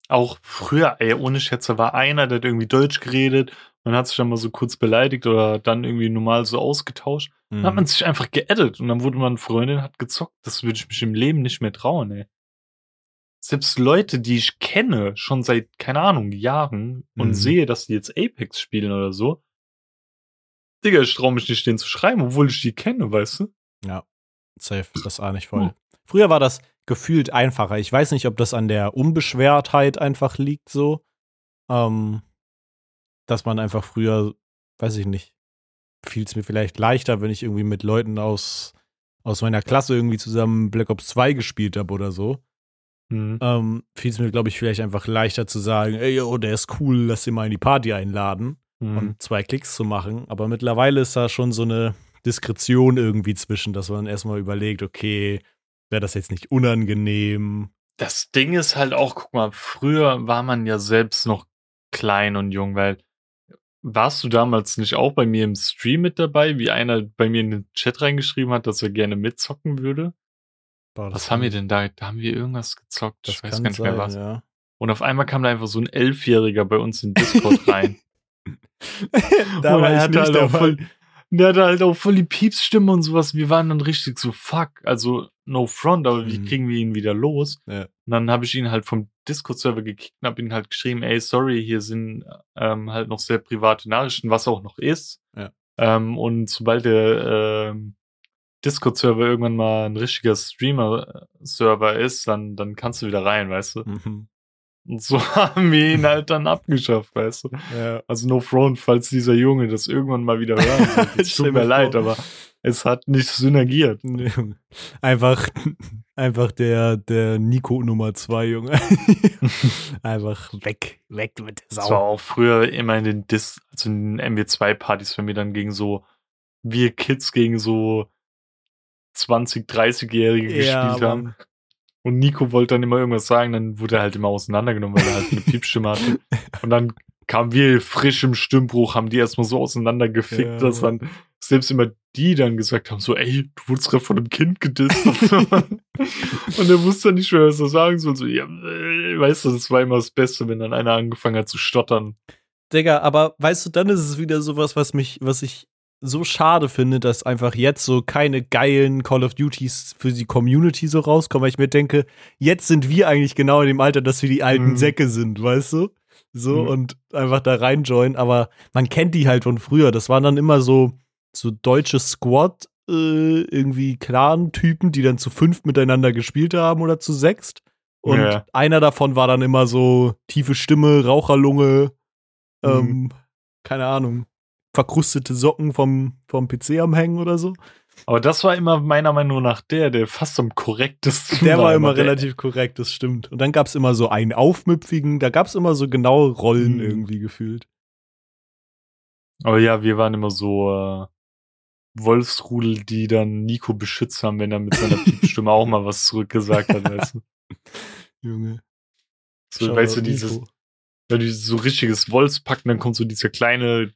Auch früher, ey, ohne Schätze, war einer, der hat irgendwie Deutsch geredet, man hat sich dann mal so kurz beleidigt oder dann irgendwie normal so ausgetauscht. Dann hat man sich einfach geaddet und dann wurde man Freundin, hat gezockt. Das würde ich mich im Leben nicht mehr trauen, ey. Selbst Leute, die ich kenne, schon seit, keine Ahnung, Jahren und Mhm. sehe, dass die jetzt Apex spielen oder so. Digga, ich traue mich nicht, denen zu schreiben, obwohl ich die kenne, weißt du? Ja, safe, das ahne ich voll. Hm. Früher war das gefühlt einfacher. Ich weiß nicht, ob das an der Unbeschwertheit einfach liegt, so. Ähm, dass man einfach früher, weiß ich nicht, fiel es mir vielleicht leichter, wenn ich irgendwie mit Leuten aus, aus meiner Klasse irgendwie zusammen Black Ops 2 gespielt habe oder so. Mhm. Ähm, fiel es mir, glaube ich, vielleicht einfach leichter zu sagen, ey, yo, der ist cool, lass ihn mal in die Party einladen Mhm. und zwei Klicks zu machen. Aber mittlerweile ist da schon so eine Diskretion irgendwie zwischen, dass man erstmal überlegt, okay, wäre das jetzt nicht unangenehm? Das Ding ist halt auch, guck mal, früher war man ja selbst noch klein und jung, weil warst du damals nicht auch bei mir im Stream mit dabei, wie einer bei mir in den Chat reingeschrieben hat, dass er gerne mitzocken würde? Boah, Was haben wir denn da? Da haben wir irgendwas gezockt. Das ich weiß gar nicht mehr sein, was. ja. Und auf einmal kam da einfach so ein Elfjähriger bei uns in Discord rein. <laughs> da war er ich hatte nicht halt voll, der hatte halt auch voll die Piepsstimme und sowas. Wir waren dann richtig so, fuck, also no front, aber wie Mhm. kriegen wir ihn wieder los? Ja. Und dann habe ich ihn halt vom Discord-Server gekickt und habe ihn halt geschrieben, ey, sorry, hier sind ähm, halt noch sehr private Nachrichten, was auch noch ist. Ja. Ähm, und sobald der ähm, Discord-Server irgendwann mal ein richtiger Streamer-Server ist, dann, dann kannst du wieder rein, weißt du? Mhm. Und so <laughs> haben wir ihn halt dann abgeschafft, weißt du? Ja. Also no front, falls dieser Junge das irgendwann mal wieder hören sollte. <laughs> Es tut mir leid, aber es hat nicht synergiert. Einfach, <laughs> einfach der, der Nico Nummer zwei, Junge. <laughs> einfach weg, weg mit der Sau. Das war auch früher immer in den Dis, also in den MW2-Partys, wenn wir dann gegen so, wir Kids gegen so 20, 30-Jährige ja, gespielt haben. Und Nico wollte dann immer irgendwas sagen, dann wurde er halt immer auseinandergenommen, weil er halt eine <laughs> Piepstimme hatte. Und dann kamen wir frisch im Stimmbruch, haben die erstmal so auseinandergefickt, ja, dass dann selbst immer die dann gesagt haben, so, ey, du wurdest gerade von einem Kind gedisst. <laughs> und er wusste dann nicht mehr, was er sagen soll. So, ja, äh, weißt du, das war immer das Beste, wenn dann einer angefangen hat zu stottern. Digga, aber weißt du, dann ist es wieder sowas, was mich, was ich so schade finde, dass einfach jetzt so keine geilen Call of Duties für die Community so rauskommen, weil ich mir denke, jetzt sind wir eigentlich genau in dem Alter, dass wir die alten mhm. Säcke sind, weißt du? So mhm. und einfach da reinjoinen, aber man kennt die halt von früher. Das waren dann immer so, so deutsche Squad, äh, irgendwie Clan-Typen, die dann zu fünf miteinander gespielt haben oder zu sechst. Und ja. einer davon war dann immer so tiefe Stimme, Raucherlunge, mhm. ähm, keine Ahnung, verkrustete Socken vom, vom PC am Hängen oder so. Aber das war immer meiner Meinung nach der, der fast am korrektesten der war. Der war immer relativ korrekt, das stimmt. Und dann gab es immer so einen aufmüpfigen, da gab es immer so genaue Rollen mhm. irgendwie gefühlt. Aber ja, wir waren immer so äh, Wolfsrudel, die dann Nico beschützt haben, wenn er mit seiner Piepstimme auch mal was zurückgesagt hat, weißt du. <laughs> Junge. So, weißt du, dieses, wenn du so richtiges Wolfspack, dann kommt so dieser kleine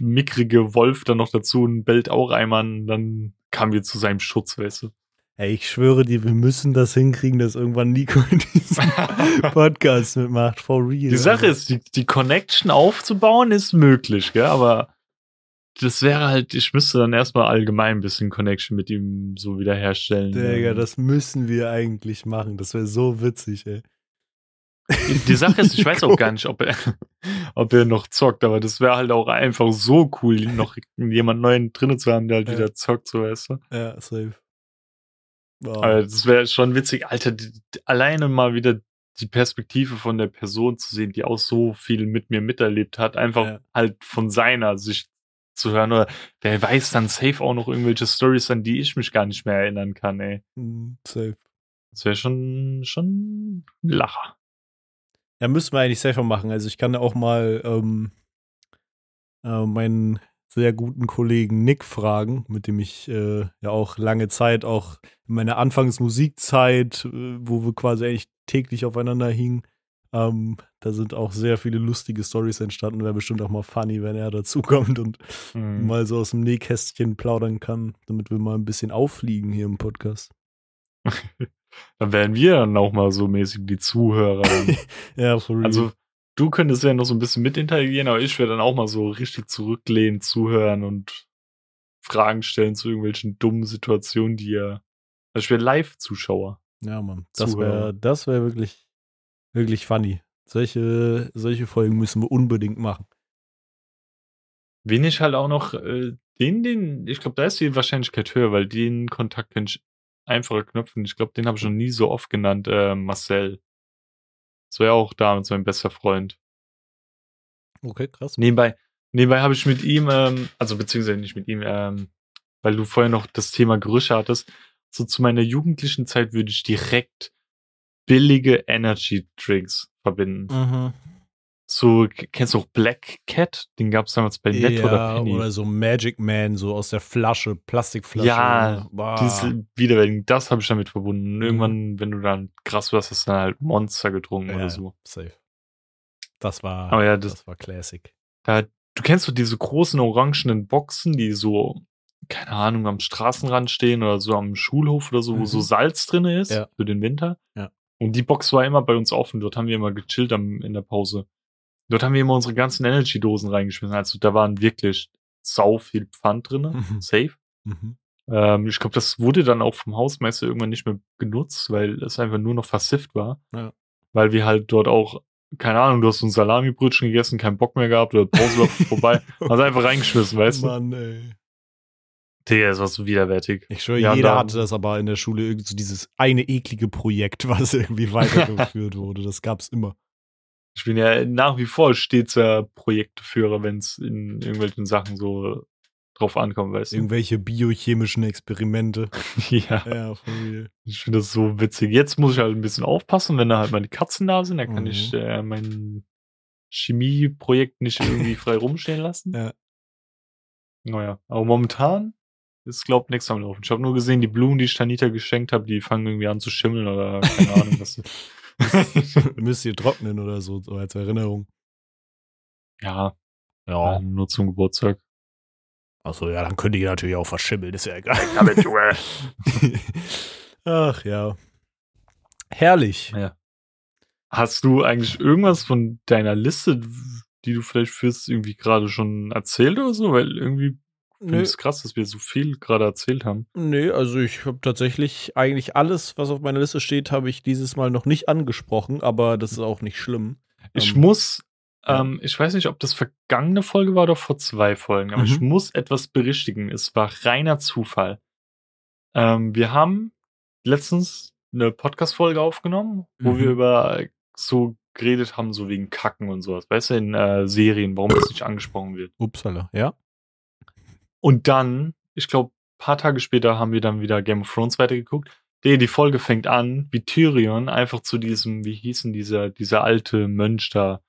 mickrige Wolf dann noch dazu und bellt auch einmal dann kamen wir zu seinem Schutz, weißt du. Ey, ich schwöre dir, wir müssen das hinkriegen, dass irgendwann Nico <laughs> in diesem <laughs> Podcast mitmacht, for real. Die Sache ist, die, die Connection aufzubauen ist möglich, gell, aber das wäre halt, ich müsste dann erstmal allgemein ein bisschen Connection mit ihm so wiederherstellen. Digga, das müssen wir eigentlich machen. Das wäre so witzig, ey. Die Sache ist, ich <laughs> weiß auch gar nicht, ob er, <laughs> ob er noch zockt, aber das wäre halt auch einfach so cool, noch jemand neuen drinnen zu haben, der halt ja. wieder zockt, so weißt du. Ja, safe. Wow. Aber das wäre schon witzig, Alter, die, die, alleine mal wieder die Perspektive von der Person zu sehen, die auch so viel mit mir miterlebt hat, einfach ja. halt von seiner Sicht zu hören oder wer weiß dann safe auch noch irgendwelche Stories, an die ich mich gar nicht mehr erinnern kann, ey. Mm, safe. Das wäre schon, schon ein Lacher. Ja, müssen wir eigentlich selber machen. Also ich kann auch mal ähm, äh, meinen sehr guten Kollegen Nick fragen, mit dem ich äh, ja auch lange Zeit, auch in meiner Anfangsmusikzeit, äh, wo wir quasi eigentlich täglich aufeinander hingen, ähm, da sind auch sehr viele lustige Stories entstanden. Wäre bestimmt auch mal funny, wenn er dazukommt und mhm. mal so aus dem Nähkästchen plaudern kann, damit wir mal ein bisschen auffliegen hier im Podcast. <laughs> Dann wären wir dann auch mal so mäßig die Zuhörer. <laughs> ja, for real. Also, du könntest ja noch so ein bisschen mit interagieren, aber ich werde dann auch mal so richtig zurücklehnen, zuhören und Fragen stellen zu irgendwelchen dummen Situationen, die ja. Also ich wäre Live-Zuschauer. Ja, Mann. Das wäre das wär wirklich, wirklich funny. Solche, solche Folgen müssen wir unbedingt machen. Wen ich halt auch noch, äh, den, den, ich glaube, da ist die Wahrscheinlichkeit höher, weil den Kontakt kenne ich einfache Knöpfe. Ich glaube, den habe ich noch nie so oft genannt. Äh, Marcel. Das war ja auch damals mein bester Freund. Okay, krass. Nebenbei, nebenbei habe ich mit ihm, ähm, also beziehungsweise nicht mit ihm, ähm, weil du vorher noch das Thema Gerüche hattest. So zu meiner jugendlichen Zeit würde ich direkt billige Energy Drinks verbinden. Mhm. So, kennst du auch Black Cat? Den gab es damals bei Netto ja, oder Penny. Oder so Magic Man, so aus der Flasche, Plastikflasche. Ja, diese Wiederwältigung, das habe ich damit verbunden. Mhm. Irgendwann, wenn du dann krass warst, hast du dann halt Monster getrunken ja, oder so. Safe. Das war, Aber ja, das, das war Classic. Da, du kennst so diese großen orangenen Boxen, die so, keine Ahnung, am Straßenrand stehen oder so am Schulhof oder so, mhm. wo so mhm. Salz drin ist ja. für den Winter. Ja. Und die Box war immer bei uns offen. Dort haben wir immer gechillt am, in der Pause. Dort haben wir immer unsere ganzen Energy-Dosen reingeschmissen. Also da waren wirklich sau viel Pfand drin, mhm. safe. Mhm. Ähm, ich glaube, das wurde dann auch vom Hausmeister irgendwann nicht mehr genutzt, weil es einfach nur noch versifft war. Ja. Weil wir halt dort auch keine Ahnung, du hast so ein Salami-Brötchen gegessen, keinen Bock mehr gehabt oder Pause war <laughs> vorbei, hast einfach reingeschmissen, weißt du? Mann, ey. Digga, das war so widerwärtig. Ich schwöre, Ja, jeder hatte das aber in der Schule irgendwie so dieses eine eklige Projekt, <laughs> was irgendwie weitergeführt <laughs> wurde. Das gab's immer. Ich bin ja nach wie vor stets der Projektführer, wenn es in irgendwelchen Sachen so drauf ankommt, weißt du? Irgendwelche biochemischen Experimente. <laughs> ja, Ja, ich finde das so witzig. Jetzt muss ich halt ein bisschen aufpassen, wenn da halt meine Katzen da sind, dann kann Mhm. ich äh, mein Chemieprojekt nicht irgendwie frei rumstehen lassen. Ja. Naja, aber momentan ist, glaub nichts am Laufen. Ich habe nur gesehen, die Blumen, die ich Tanita geschenkt habe, die fangen irgendwie an zu schimmeln oder keine Ahnung, was. <laughs> <laughs> Müsst ihr trocknen oder so, so als Erinnerung. ja, Ja. nur zum Geburtstag. Achso, ja, dann könnte ihr natürlich auch verschimmeln, ist ja egal. Damit, Junge. <laughs> Ach ja. Herrlich. Ja. Hast du eigentlich irgendwas von deiner Liste, die du vielleicht führst, irgendwie gerade schon erzählt oder so? Weil irgendwie Nö, ich es krass, dass wir so viel gerade erzählt haben. nee, also ich habe tatsächlich eigentlich alles, was auf meiner Liste steht, habe ich dieses Mal noch nicht angesprochen, aber das ist auch nicht schlimm. Ich Ähm, muss, ähm, ich weiß nicht, ob das vergangene Folge war oder vor zwei Folgen, aber ich Mhm. muss etwas berichtigen. Es war reiner Zufall. Ähm, wir haben letztens eine Podcast-Folge aufgenommen, wo Mhm. wir über so geredet haben, so wegen Kacken und sowas. Weißt du, in äh, Serien, warum das nicht angesprochen wird. Upsala, ja? Und dann, ich glaube, paar Tage später haben wir dann wieder Game of Thrones weitergeguckt. Die, die Folge fängt an, wie Tyrion einfach zu diesem, wie hießen dieser, dieser alte Mönch da,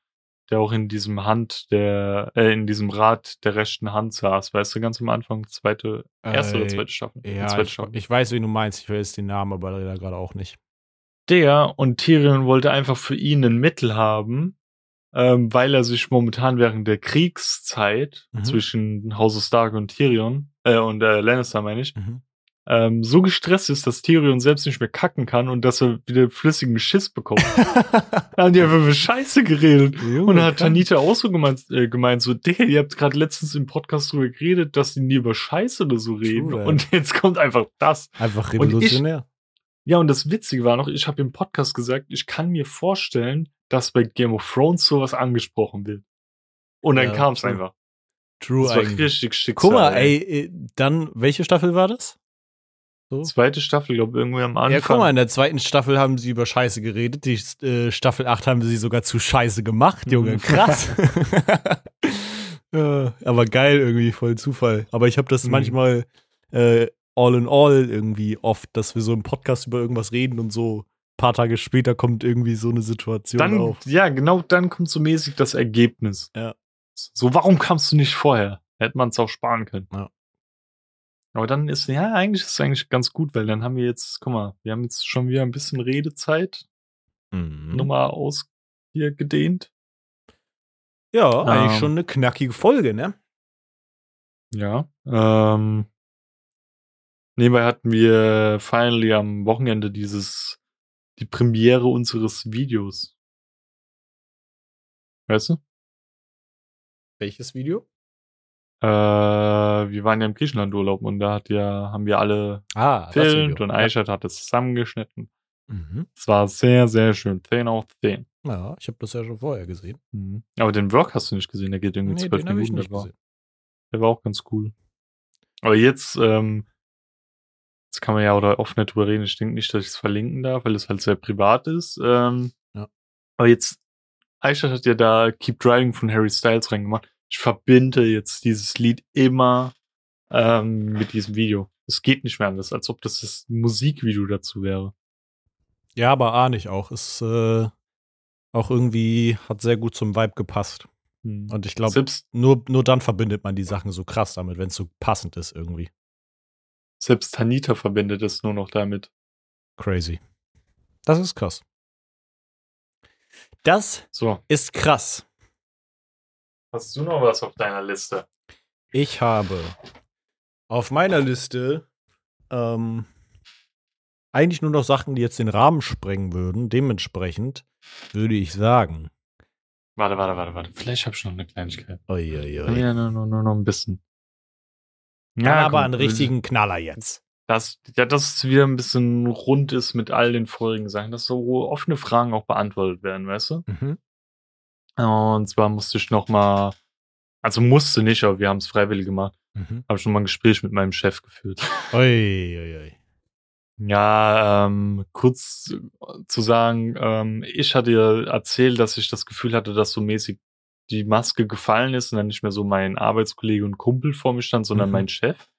der auch in diesem Hand der, äh, in diesem Rad der rechten Hand saß, weißt du, ganz am Anfang, zweite, erste oder Äh, zweite Staffel? Ja, zweite ich, Staffel. ich weiß, wen du meinst. Ich weiß den Namen, aber leider gerade auch nicht. Der und Tyrion wollte einfach für ihn ein Mittel haben, ähm, weil er sich momentan während der Kriegszeit Mhm. zwischen House of Stark und Tyrion, äh, und äh, Lannister meine ich, Mhm. ähm, so gestresst ist, dass Tyrion selbst nicht mehr kacken kann und dass er wieder flüssigen Schiss bekommt. da <laughs> haben die einfach über Scheiße geredet. Und dann hat Tanita auch so gemeint, äh, gemeint so, Digga, ihr habt gerade letztens im Podcast drüber geredet, dass die nie über Scheiße oder so reden. that. und jetzt kommt einfach das. Einfach Und ich- revolutionär. Ja, und das Witzige war noch, ich habe im Podcast gesagt, ich kann mir vorstellen, dass bei Game of Thrones sowas angesprochen wird. Und dann Ja, kam es einfach. True Das war eigentlich. richtig Schicksal. Guck mal, ey, äh, dann, welche Staffel war das? So? Zweite Staffel, glaube irgendwie am Anfang. Ja, guck mal, in der zweiten Staffel haben sie über Scheiße geredet. Die äh, Staffel 8 haben sie sogar zu Scheiße gemacht, Junge. Mhm. Krass. <laughs> <laughs> ja, aber geil irgendwie, voll Zufall. Aber ich habe das Mhm. manchmal äh, all in all irgendwie oft, dass wir so im Podcast über irgendwas reden und so paar Tage später kommt irgendwie so eine Situation dann, auf. ja, genau dann kommt so mäßig das Ergebnis. Ja. So, warum kamst du nicht vorher? Hätte man es auch sparen können. Ja. Aber dann ist, ja, eigentlich ist es eigentlich ganz gut, weil dann haben wir jetzt, guck mal, wir haben jetzt schon wieder ein bisschen Redezeit Mhm. nochmal aus hier gedehnt. Ja, eigentlich Ähm. schon eine knackige Folge, ne? Ja. Ähm, nebenbei hatten wir finally am Wochenende dieses, die Premiere unseres Videos. Weißt du? Welches Video? Äh, wir waren ja im Griechenland-Urlaub und da hat ja, haben wir alle Ah, gefilmt und Aishat hat es zusammengeschnitten. Ja. Mhm. Es war sehr, sehr schön. 10 auf 10. ja, ich habe das ja schon vorher gesehen. Aber den Vlog hast du nicht gesehen, der geht irgendwie Nee, zwölf den habe ich Minuten. nicht der, war, der war auch ganz cool. Aber jetzt, ähm, jetzt kann man ja oder oft nicht drüber reden. Ich denke nicht, dass ich es verlinken darf, weil es halt sehr privat ist. Ähm, Ja. Aber jetzt, Aisha hat ja da Keep Driving von Harry Styles reingemacht. Ich verbinde jetzt dieses Lied immer ähm, mit diesem Video. Es geht nicht mehr anders, als ob das das Musikvideo dazu wäre. Ja, aber ahne ich auch. Es äh, auch irgendwie hat sehr gut zum Vibe gepasst. Und ich glaube, selbst, nur, nur dann verbindet man die Sachen so krass damit, wenn es so passend ist irgendwie. Selbst Tanita verbindet es nur noch damit. Crazy. Das ist krass. Das So, ist krass. hast du noch was auf deiner Liste? Ich habe auf meiner Liste ähm, eigentlich nur noch Sachen, die jetzt den Rahmen sprengen würden. Dementsprechend würde ich sagen. Warte, warte, warte, warte. Vielleicht habe ich noch eine Kleinigkeit. Oi, oi, oi. Ja, nur, nur, nur noch ein bisschen. Dann aber komm, einen richtigen Knaller jetzt. Dass, ja, dass es wieder ein bisschen rund ist mit all den vorigen Sachen, dass so offene Fragen auch beantwortet werden, weißt du? Mhm. Und zwar musste ich noch mal, also musste nicht, aber wir haben es freiwillig gemacht. Mhm. Habe schon mal ein Gespräch mit meinem Chef geführt. Ui, ui, ui. Ja, ähm, kurz zu sagen, ähm, ich hatte ja erzählt, dass ich das Gefühl hatte, dass so mäßig die Maske gefallen ist und dann nicht mehr so mein Arbeitskollege und Kumpel vor mir stand, sondern mhm. mein Chef.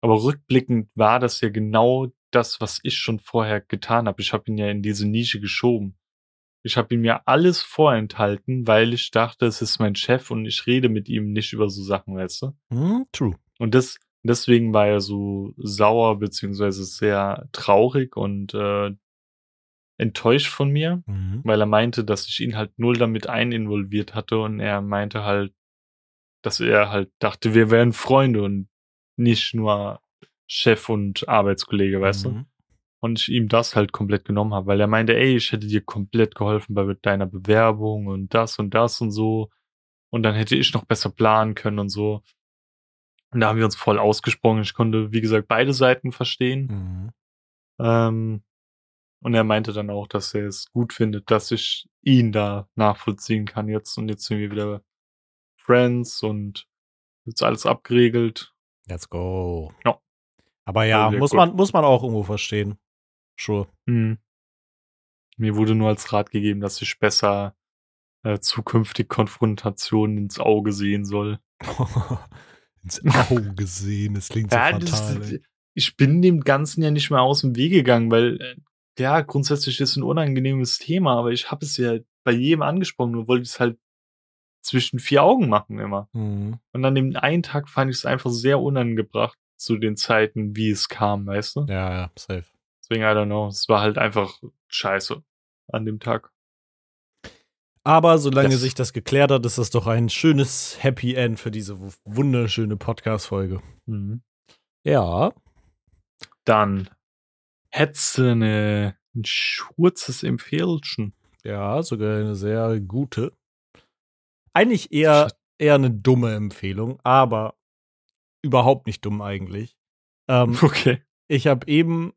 Aber rückblickend war das ja genau das, was ich schon vorher getan habe. Ich habe ihn ja in diese Nische geschoben. Ich habe ihm ja alles vorenthalten, weil ich dachte, es ist mein Chef und ich rede mit ihm nicht über so Sachen, weißt du? Mm, true. Und das, deswegen war er so sauer beziehungsweise sehr traurig und äh, enttäuscht von mir, mhm. weil er meinte, dass ich ihn halt null damit eininvolviert hatte und er meinte halt, dass er halt dachte, wir wären Freunde und nicht nur Chef und Arbeitskollege, weißt mhm. du? Und ich ihm das halt komplett genommen habe, weil er meinte, ey, ich hätte dir komplett geholfen bei deiner Bewerbung und das und das und so. Und dann hätte ich noch besser planen können und so. Und da haben wir uns voll ausgesprochen. Ich konnte, wie gesagt, beide Seiten verstehen. Mhm. Ähm, und er meinte dann auch, dass er es gut findet, dass ich ihn da nachvollziehen kann jetzt. Und jetzt sind wir wieder Friends und jetzt alles abgeregelt. Let's go. Ja. Aber ja, also, muss man, muss man auch irgendwo verstehen. Sure. Mhm. Mir wurde nur als Rat gegeben, dass ich besser äh, zukünftig Konfrontationen ins Auge sehen soll. <laughs> ins Auge sehen, das klingt so ja, fatal. Das, ich bin dem Ganzen ja nicht mehr aus dem Weg gegangen, weil äh, ja, grundsätzlich ist es ein unangenehmes Thema, aber ich habe es ja bei jedem angesprochen, nur wollte ich es halt zwischen vier Augen machen immer. Mhm. Und an dem einen Tag fand ich es einfach sehr unangebracht zu den Zeiten, wie es kam, weißt du? Ja, ja, safe. Deswegen, I don't know. Es war halt einfach scheiße an dem Tag. Aber solange das sich das geklärt hat, ist das doch ein schönes Happy End für diese wunderschöne Podcast-Folge. Mhm. Ja. Dann hättest du eine, ein kurzes Empfehlchen. Ja, sogar eine sehr gute. Eigentlich eher, eher eine dumme Empfehlung, aber überhaupt nicht dumm eigentlich. Ähm, <laughs> okay. Ich habe eben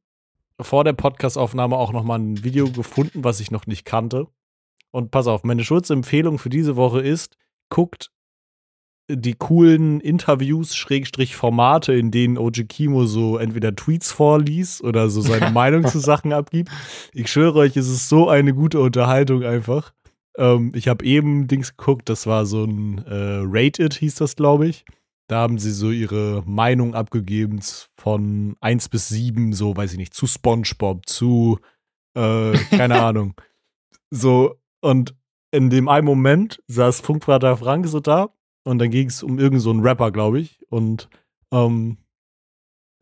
vor der Podcastaufnahme auch noch mal ein Video gefunden, was ich noch nicht kannte. Und pass auf, meine Schutzempfehlung für diese Woche ist, guckt die coolen Interviews, Schrägstrich Formate, in denen Oji Kimo so entweder Tweets vorliest oder so seine <laughs> Meinung zu Sachen abgibt. Ich schwöre euch, es ist so eine gute Unterhaltung einfach. Ähm, ich habe eben Dings geguckt, das war so ein äh, Rated, hieß das, glaube ich. Da haben sie so ihre Meinung abgegeben von 1 bis 7, so weiß ich nicht, zu SpongeBob, zu, äh, keine <laughs> Ahnung. So, und in dem einen Moment saß Funkvater Frank so da und dann ging es um irgendeinen so Rapper, glaube ich. Und ähm,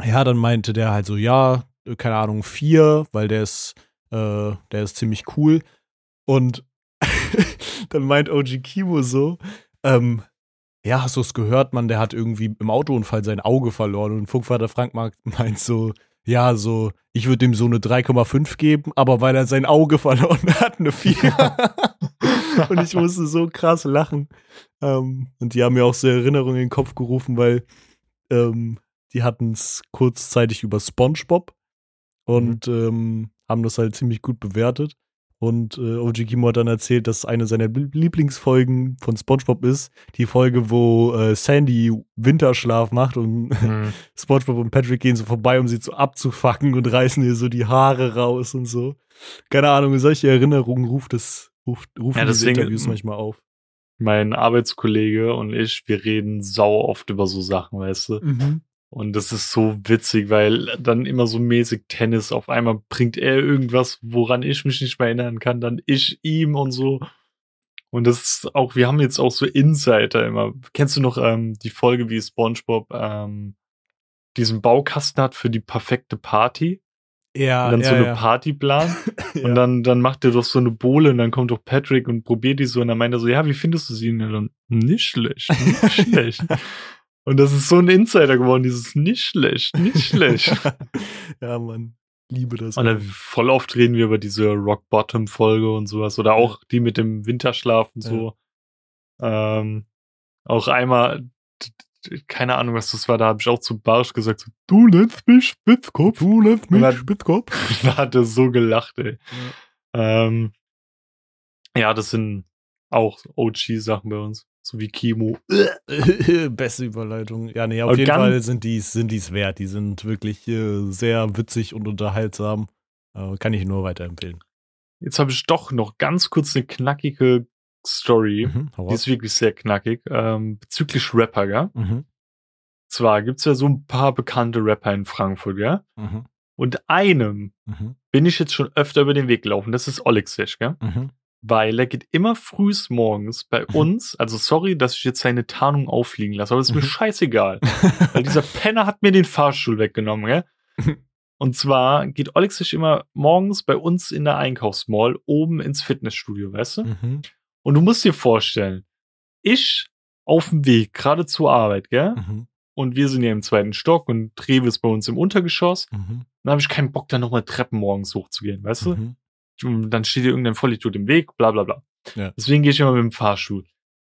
ja, dann meinte der halt so, ja, keine Ahnung, vier, weil der ist, äh, der ist ziemlich cool. Und <laughs> dann meint OG Kimo so, ähm, ja, hast du es gehört, Mann, der hat irgendwie im Autounfall sein Auge verloren. Und Funkvater Frank <laughs> meint so, ja, so, ich würde ihm so eine 3,5 geben, aber weil er sein Auge verloren <laughs> hat, eine 4. <laughs> und ich musste so krass lachen. Ähm, und die haben mir auch so Erinnerungen in den Kopf gerufen, weil ähm, die hatten es kurzzeitig über SpongeBob und mhm. ähm, haben das halt ziemlich gut bewertet. Und äh, OG Kimo hat dann erzählt, dass eine seiner Lieblingsfolgen von SpongeBob ist, die Folge, wo äh, Sandy Winterschlaf macht und mhm. <laughs> SpongeBob und Patrick gehen so vorbei, um sie zu abzufacken und reißen ihr so die Haare raus und so. Keine Ahnung, solche Erinnerungen ruft es, ruft, rufen ja, diese Interviews manchmal auf. Mein Arbeitskollege und ich, wir reden sau oft über so Sachen, weißt du? Mhm. Und das ist so witzig, weil dann immer so mäßig Tennis, auf einmal bringt er irgendwas, woran ich mich nicht mehr erinnern kann, dann ich ihm und so. Und das ist auch, wir haben jetzt auch so Insider immer. Kennst du noch ähm, die Folge, wie SpongeBob ähm, diesen Baukasten hat für die perfekte Party? Ja. Und dann ja, so eine ja. Party plant. <laughs> ja. Und dann, dann macht er doch so eine Bohle und dann kommt doch Patrick und probiert die so und dann meint er so, ja, wie findest du sie? Und dann, nicht schlecht, nicht <laughs> schlecht. Und das ist so ein Insider geworden, dieses nicht schlecht, nicht schlecht. <laughs> ja, man, liebe das. Und dann voll oft reden wir über diese Rock Bottom Folge und sowas oder auch die mit dem Winterschlaf und so. Ähm, auch einmal, keine Ahnung, was das war, da habe ich auch zu Barsch gesagt, so, du nennst mich Spitzkopf. Du nennst mich Spitzkopf. <laughs> da hat er so gelacht, ey. Ja. Ähm, ja, das sind Auch OG-Sachen bei uns. So wie Kimo. <laughs> Beste Überleitung. Ja, nee, auf Aber jeden Fall sind die sind die's wert. Die sind wirklich äh, sehr witzig und unterhaltsam. Äh, kann ich nur weiterempfehlen. Jetzt habe ich doch noch ganz kurz eine knackige Story. Mhm, die ist wirklich sehr knackig. Ähm, bezüglich Rapper, gell? Mhm. Zwar gibt's ja so ein paar bekannte Rapper in Frankfurt, gell? Mhm. Und einem mhm. bin ich jetzt schon öfter über den Weg gelaufen. Das ist Olexisch, gell? Mhm weil er geht immer frühs morgens bei mhm. uns, also sorry, dass ich jetzt seine Tarnung auffliegen lasse, aber es ist mir mhm. scheißegal. <laughs> weil dieser Penner hat mir den Fahrstuhl weggenommen, gell? <laughs> Und zwar geht Alex sich immer morgens bei uns in der Einkaufsmall oben ins Fitnessstudio, weißt du? Mhm. Und du musst dir vorstellen, ich auf dem Weg gerade zur Arbeit, gell? Mhm. Und wir sind ja im zweiten Stock und Rewe ist bei uns im Untergeschoss. Mhm. Dann habe ich keinen Bock, da nochmal Treppen morgens hochzugehen, weißt du? Mhm dann steht dir irgendein Vollidiot im Weg, bla bla bla. Ja. Deswegen gehe ich immer mit dem Fahrstuhl.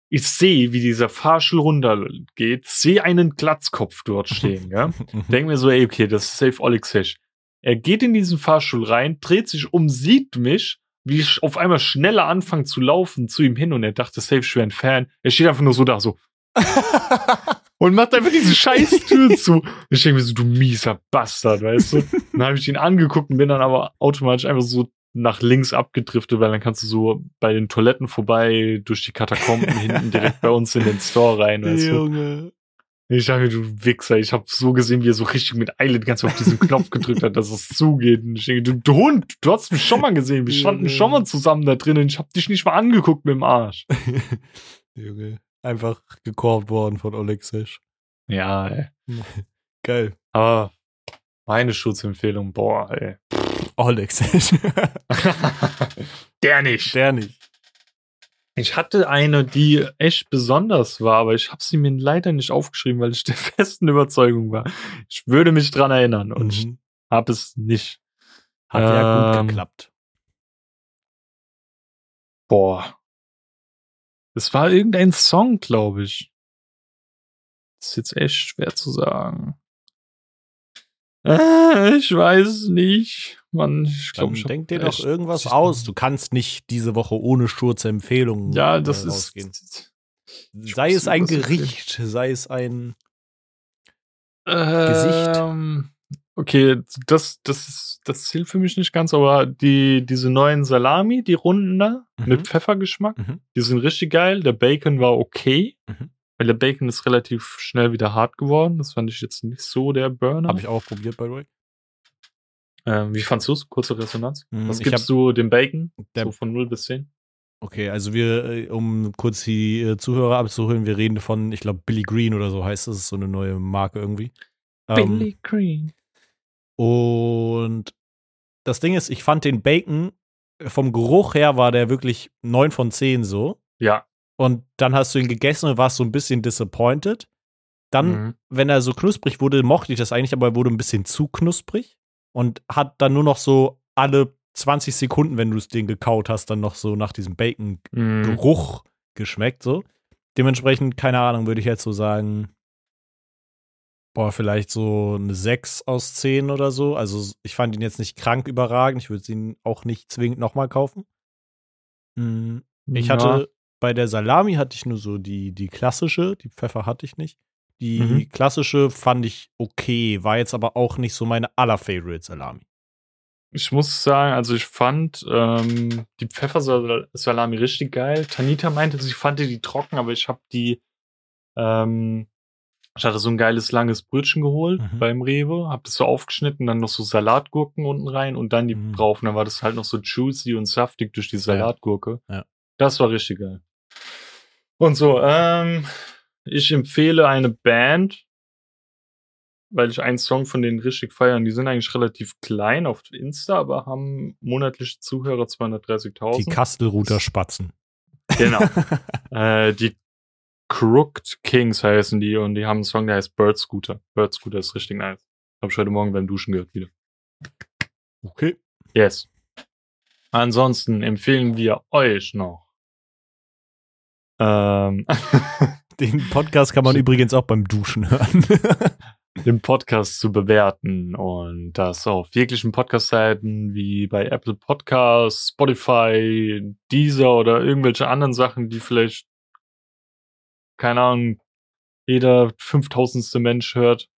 Ich sehe, wie dieser Fahrstuhl runtergeht, sehe einen Glatzkopf dort <laughs> stehen, ja. Denk mir so, ey, okay, das ist safe Alex Hesch. Er geht in diesen Fahrstuhl rein, dreht sich um, sieht mich, wie ich auf einmal schneller anfange zu laufen zu ihm hin und er dachte, safe, ich wäre ein Fan. Er steht einfach nur so da, so. <laughs> und macht einfach diese scheiß <laughs> Tür zu. Ich denke mir so, du mieser Bastard, weißt du? Dann habe ich ihn angeguckt und bin dann aber automatisch einfach so nach links abgedriftet, weil dann kannst du so bei den Toiletten vorbei durch die Katakomben hinten direkt bei uns in den Store rein. Weißt Junge. Du? Ich dachte, du Wichser, ich habe so gesehen, wie er so richtig mit Eile die ganze Zeit auf diesen Knopf <laughs> gedrückt hat, dass es zugeht. Und ich denke, du, du Hund, du hast mich schon mal gesehen. Wir standen Junge. schon mal zusammen da drin und ich habe dich nicht mal angeguckt mit dem Arsch. <laughs> Junge, einfach gekorbt worden von Olexisch. Ja, ey. <laughs> Geil. Aber meine Schutzempfehlung, boah, ey. Alex. Der nicht. Der nicht. Ich hatte eine, die echt besonders war, aber ich habe sie mir leider nicht aufgeschrieben, weil ich der <laughs> festen Überzeugung war. Ich würde mich dran erinnern und mhm. ich habe es nicht. Hat ähm, ja gut geklappt. Boah. Es war irgendein Song, glaube ich. Das ist jetzt echt schwer zu sagen. Äh, ich weiß nicht. Man, ich glaube, ich denk dir doch irgendwas aus. Du kannst nicht diese Woche ohne Sturzempfehlungen ja, das äh, rausgehen. Ist, sei es ein Gericht, sei es ein ähm, Gesicht. Okay, das, das, ist, das zählt für mich nicht ganz, aber die, diese neuen Salami, die runden da, mhm. mit Pfeffergeschmack, mhm. die sind richtig geil. Der Bacon war okay. Mhm. Weil der Bacon ist relativ schnell wieder hart geworden. Das fand ich jetzt nicht so der Burner. Habe ich auch probiert, by the way. Ähm, wie fandst du es? Kurze Resonanz. Mm, Was gibst du dem Bacon? Der, so von 0 bis 10? Okay, also wir, äh, um kurz die äh, Zuhörer abzuholen, wir reden von, ich glaube, Billy Green oder so heißt das, so eine neue Marke irgendwie. Billy ähm, Green. Und das Ding ist, ich fand den Bacon vom Geruch her war der wirklich 9 von 10 so. Ja. Und dann hast du ihn gegessen und warst so ein bisschen disappointed. Dann, mhm. wenn er so knusprig wurde, mochte ich das eigentlich, aber er wurde ein bisschen zu knusprig und hat dann nur noch so alle 20 Sekunden, wenn du es den gekaut hast, dann noch so nach diesem Bacon-Geruch mhm. geschmeckt. So. Dementsprechend, keine Ahnung, würde ich jetzt so sagen, boah, vielleicht so eine 6 aus 10 oder so. Also ich fand ihn jetzt nicht krank überragend. Ich würde ihn auch nicht zwingend nochmal kaufen. Mhm. Ich hatte bei der Salami hatte ich nur so die, die klassische, die Pfeffer hatte ich nicht. Die mhm. klassische fand ich okay, war jetzt aber auch nicht so meine allerfavorite Salami. Ich muss sagen, also ich fand ähm, die Pfeffersalami richtig geil. Tanita meinte, sie fand die trocken, aber ich habe die, ähm, ich hatte so ein geiles langes Brötchen geholt mhm. beim Rewe, hab das so aufgeschnitten, dann noch so Salatgurken unten rein und dann die mhm. drauf. Und dann war das halt noch so juicy und saftig durch die Salatgurke. Ja. Das war richtig geil. Und so, ähm, ich empfehle eine Band, weil ich einen Song von denen richtig feiern. Die sind eigentlich relativ klein auf Insta, aber haben monatliche Zuhörer 230.000. Die Kastelruther Spatzen. Genau. <laughs> äh, die Crooked Kings heißen die und die haben einen Song, der heißt Bird Scooter. Bird Scooter ist richtig nice. Hab ich heute Morgen beim Duschen gehört wieder. Okay. Yes. Ansonsten empfehlen wir euch noch ähm. <laughs> Den Podcast kann man übrigens auch beim Duschen hören. <laughs> den Podcast zu bewerten und das auf jeglichen Podcast-Seiten wie bei Apple Podcasts, Spotify, Deezer oder irgendwelche anderen Sachen, die vielleicht, keine Ahnung, jeder fünftausendste Mensch hört.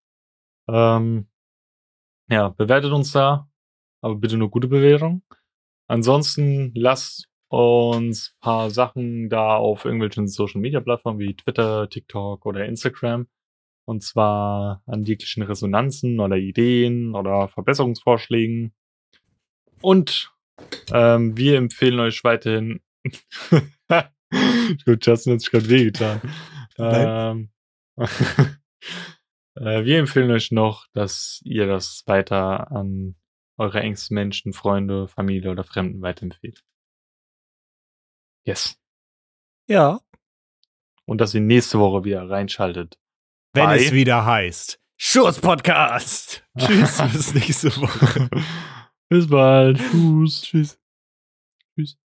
Ähm, ja, bewertet uns da, aber bitte nur gute Bewertung. Ansonsten lasst uns paar Sachen da auf irgendwelchen Social Media Plattformen wie Twitter, TikTok oder Instagram. Und zwar an jeglichen Resonanzen oder Ideen oder Verbesserungsvorschlägen. Und ähm, wir empfehlen euch weiterhin. <laughs> Gut, Justin hat sich gerade wehgetan. Ähm, <laughs> äh, wir empfehlen euch noch, dass ihr das weiter an eure engsten Menschen, Freunde, Familie oder Fremden weiterempfehlt. Yes. Ja. Und dass ihr nächste Woche wieder reinschaltet. Wenn Bye. es wieder heißt. Schuss Podcast. <laughs> Tschüss, bis nächste Woche. bis bald. Tschüss. Tschüss. Tschüss.